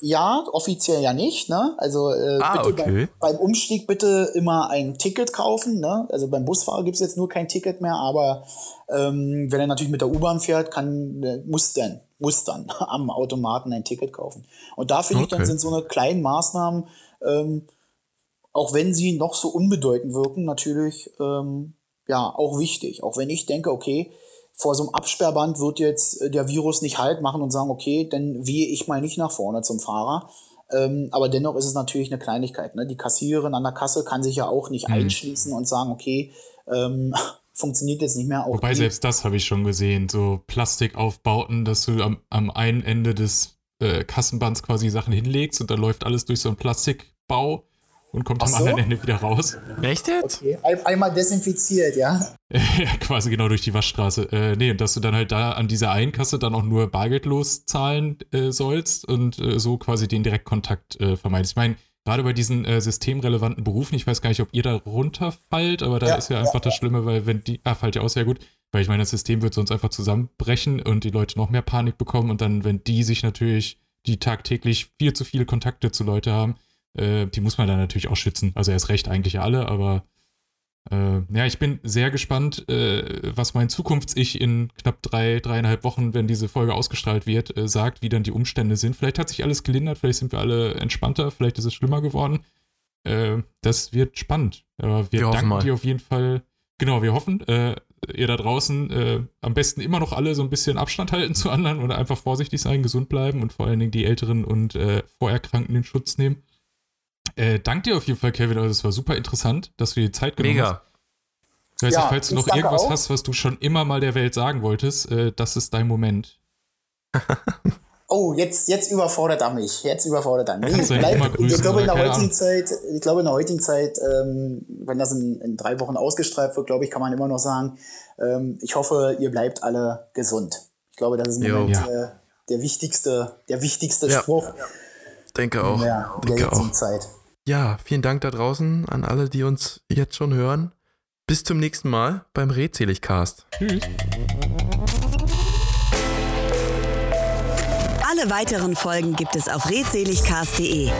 ja, offiziell ja nicht. Ne? Also äh,
ah,
bitte
okay.
beim, beim, Umstieg bitte immer ein Ticket kaufen. Ne? Also beim Busfahrer gibt es jetzt nur kein Ticket mehr, aber ähm, wenn er natürlich mit der U-Bahn fährt, kann, äh, muss dann, muss dann am Automaten ein Ticket kaufen. Und da finde okay. ich, dann sind so eine kleinen Maßnahmen ähm, auch wenn sie noch so unbedeutend wirken, natürlich ähm, ja auch wichtig. Auch wenn ich denke, okay, vor so einem Absperrband wird jetzt äh, der Virus nicht Halt machen und sagen, okay, dann wehe ich mal nicht nach vorne zum Fahrer. Ähm, aber dennoch ist es natürlich eine Kleinigkeit. Ne? Die Kassiererin an der Kasse kann sich ja auch nicht mhm. einschließen und sagen, okay, ähm, funktioniert jetzt nicht mehr.
Auch Wobei die. selbst das habe ich schon gesehen, so Plastikaufbauten, dass du am, am einen Ende des äh, Kassenbands quasi Sachen hinlegst und dann läuft alles durch so einen Plastikbau und kommt Ach am so? anderen Ende wieder raus.
Echt jetzt?
Okay. Ein, einmal desinfiziert, ja?
ja, quasi genau durch die Waschstraße. Äh, nee, und dass du dann halt da an dieser einen Kasse dann auch nur bargeldlos zahlen äh, sollst und äh, so quasi den Direktkontakt äh, vermeidest. Ich meine, gerade bei diesen äh, systemrelevanten Berufen, ich weiß gar nicht, ob ihr da runterfallt, aber da ja, ist ja einfach ja, das Schlimme, weil wenn die, ah, fällt ja auch sehr gut, weil ich meine, das System wird sonst einfach zusammenbrechen und die Leute noch mehr Panik bekommen und dann, wenn die sich natürlich, die tagtäglich viel zu viele Kontakte zu Leute haben, äh, die muss man dann natürlich auch schützen. Also erst recht eigentlich alle, aber äh, ja, ich bin sehr gespannt, äh, was mein Zukunfts-Ich in knapp drei, dreieinhalb Wochen, wenn diese Folge ausgestrahlt wird, äh, sagt, wie dann die Umstände sind. Vielleicht hat sich alles gelindert, vielleicht sind wir alle entspannter, vielleicht ist es schlimmer geworden. Äh, das wird spannend. Aber wir, wir danken dir auf jeden Fall. Genau, wir hoffen, äh, ihr da draußen äh, am besten immer noch alle so ein bisschen Abstand halten zu anderen oder einfach vorsichtig sein, gesund bleiben und vor allen Dingen die Älteren und Vorerkrankten in Schutz nehmen. Äh, dank dir auf jeden Fall, Kevin. Also, es war super interessant, dass du dir Zeit genommen Mega. hast. Ich weiß ja, nicht, falls du noch irgendwas auch. hast, was du schon immer mal der Welt sagen wolltest, äh, das ist dein Moment.
oh, jetzt, jetzt überfordert er mich. Jetzt überfordert er mich. Nee, bleib, grüßen, ich glaube, in der heutigen Zeit, ich glaube, in der heutigen Zeit, ähm, wenn das in, in, drei Wochen ausgestrahlt wird, glaube ich, kann man immer noch sagen, ähm, ich hoffe, ihr bleibt alle gesund. Ich glaube, das ist im Moment ja. äh, der wichtigste, der wichtigste ja. Spruch.
Denke auch.
Ja, in der jetzigen Zeit.
Ja, vielen Dank da draußen an alle, die uns jetzt schon hören. Bis zum nächsten Mal beim Redseligcast. Tschüss.
Alle weiteren Folgen gibt es auf redseligcast.de.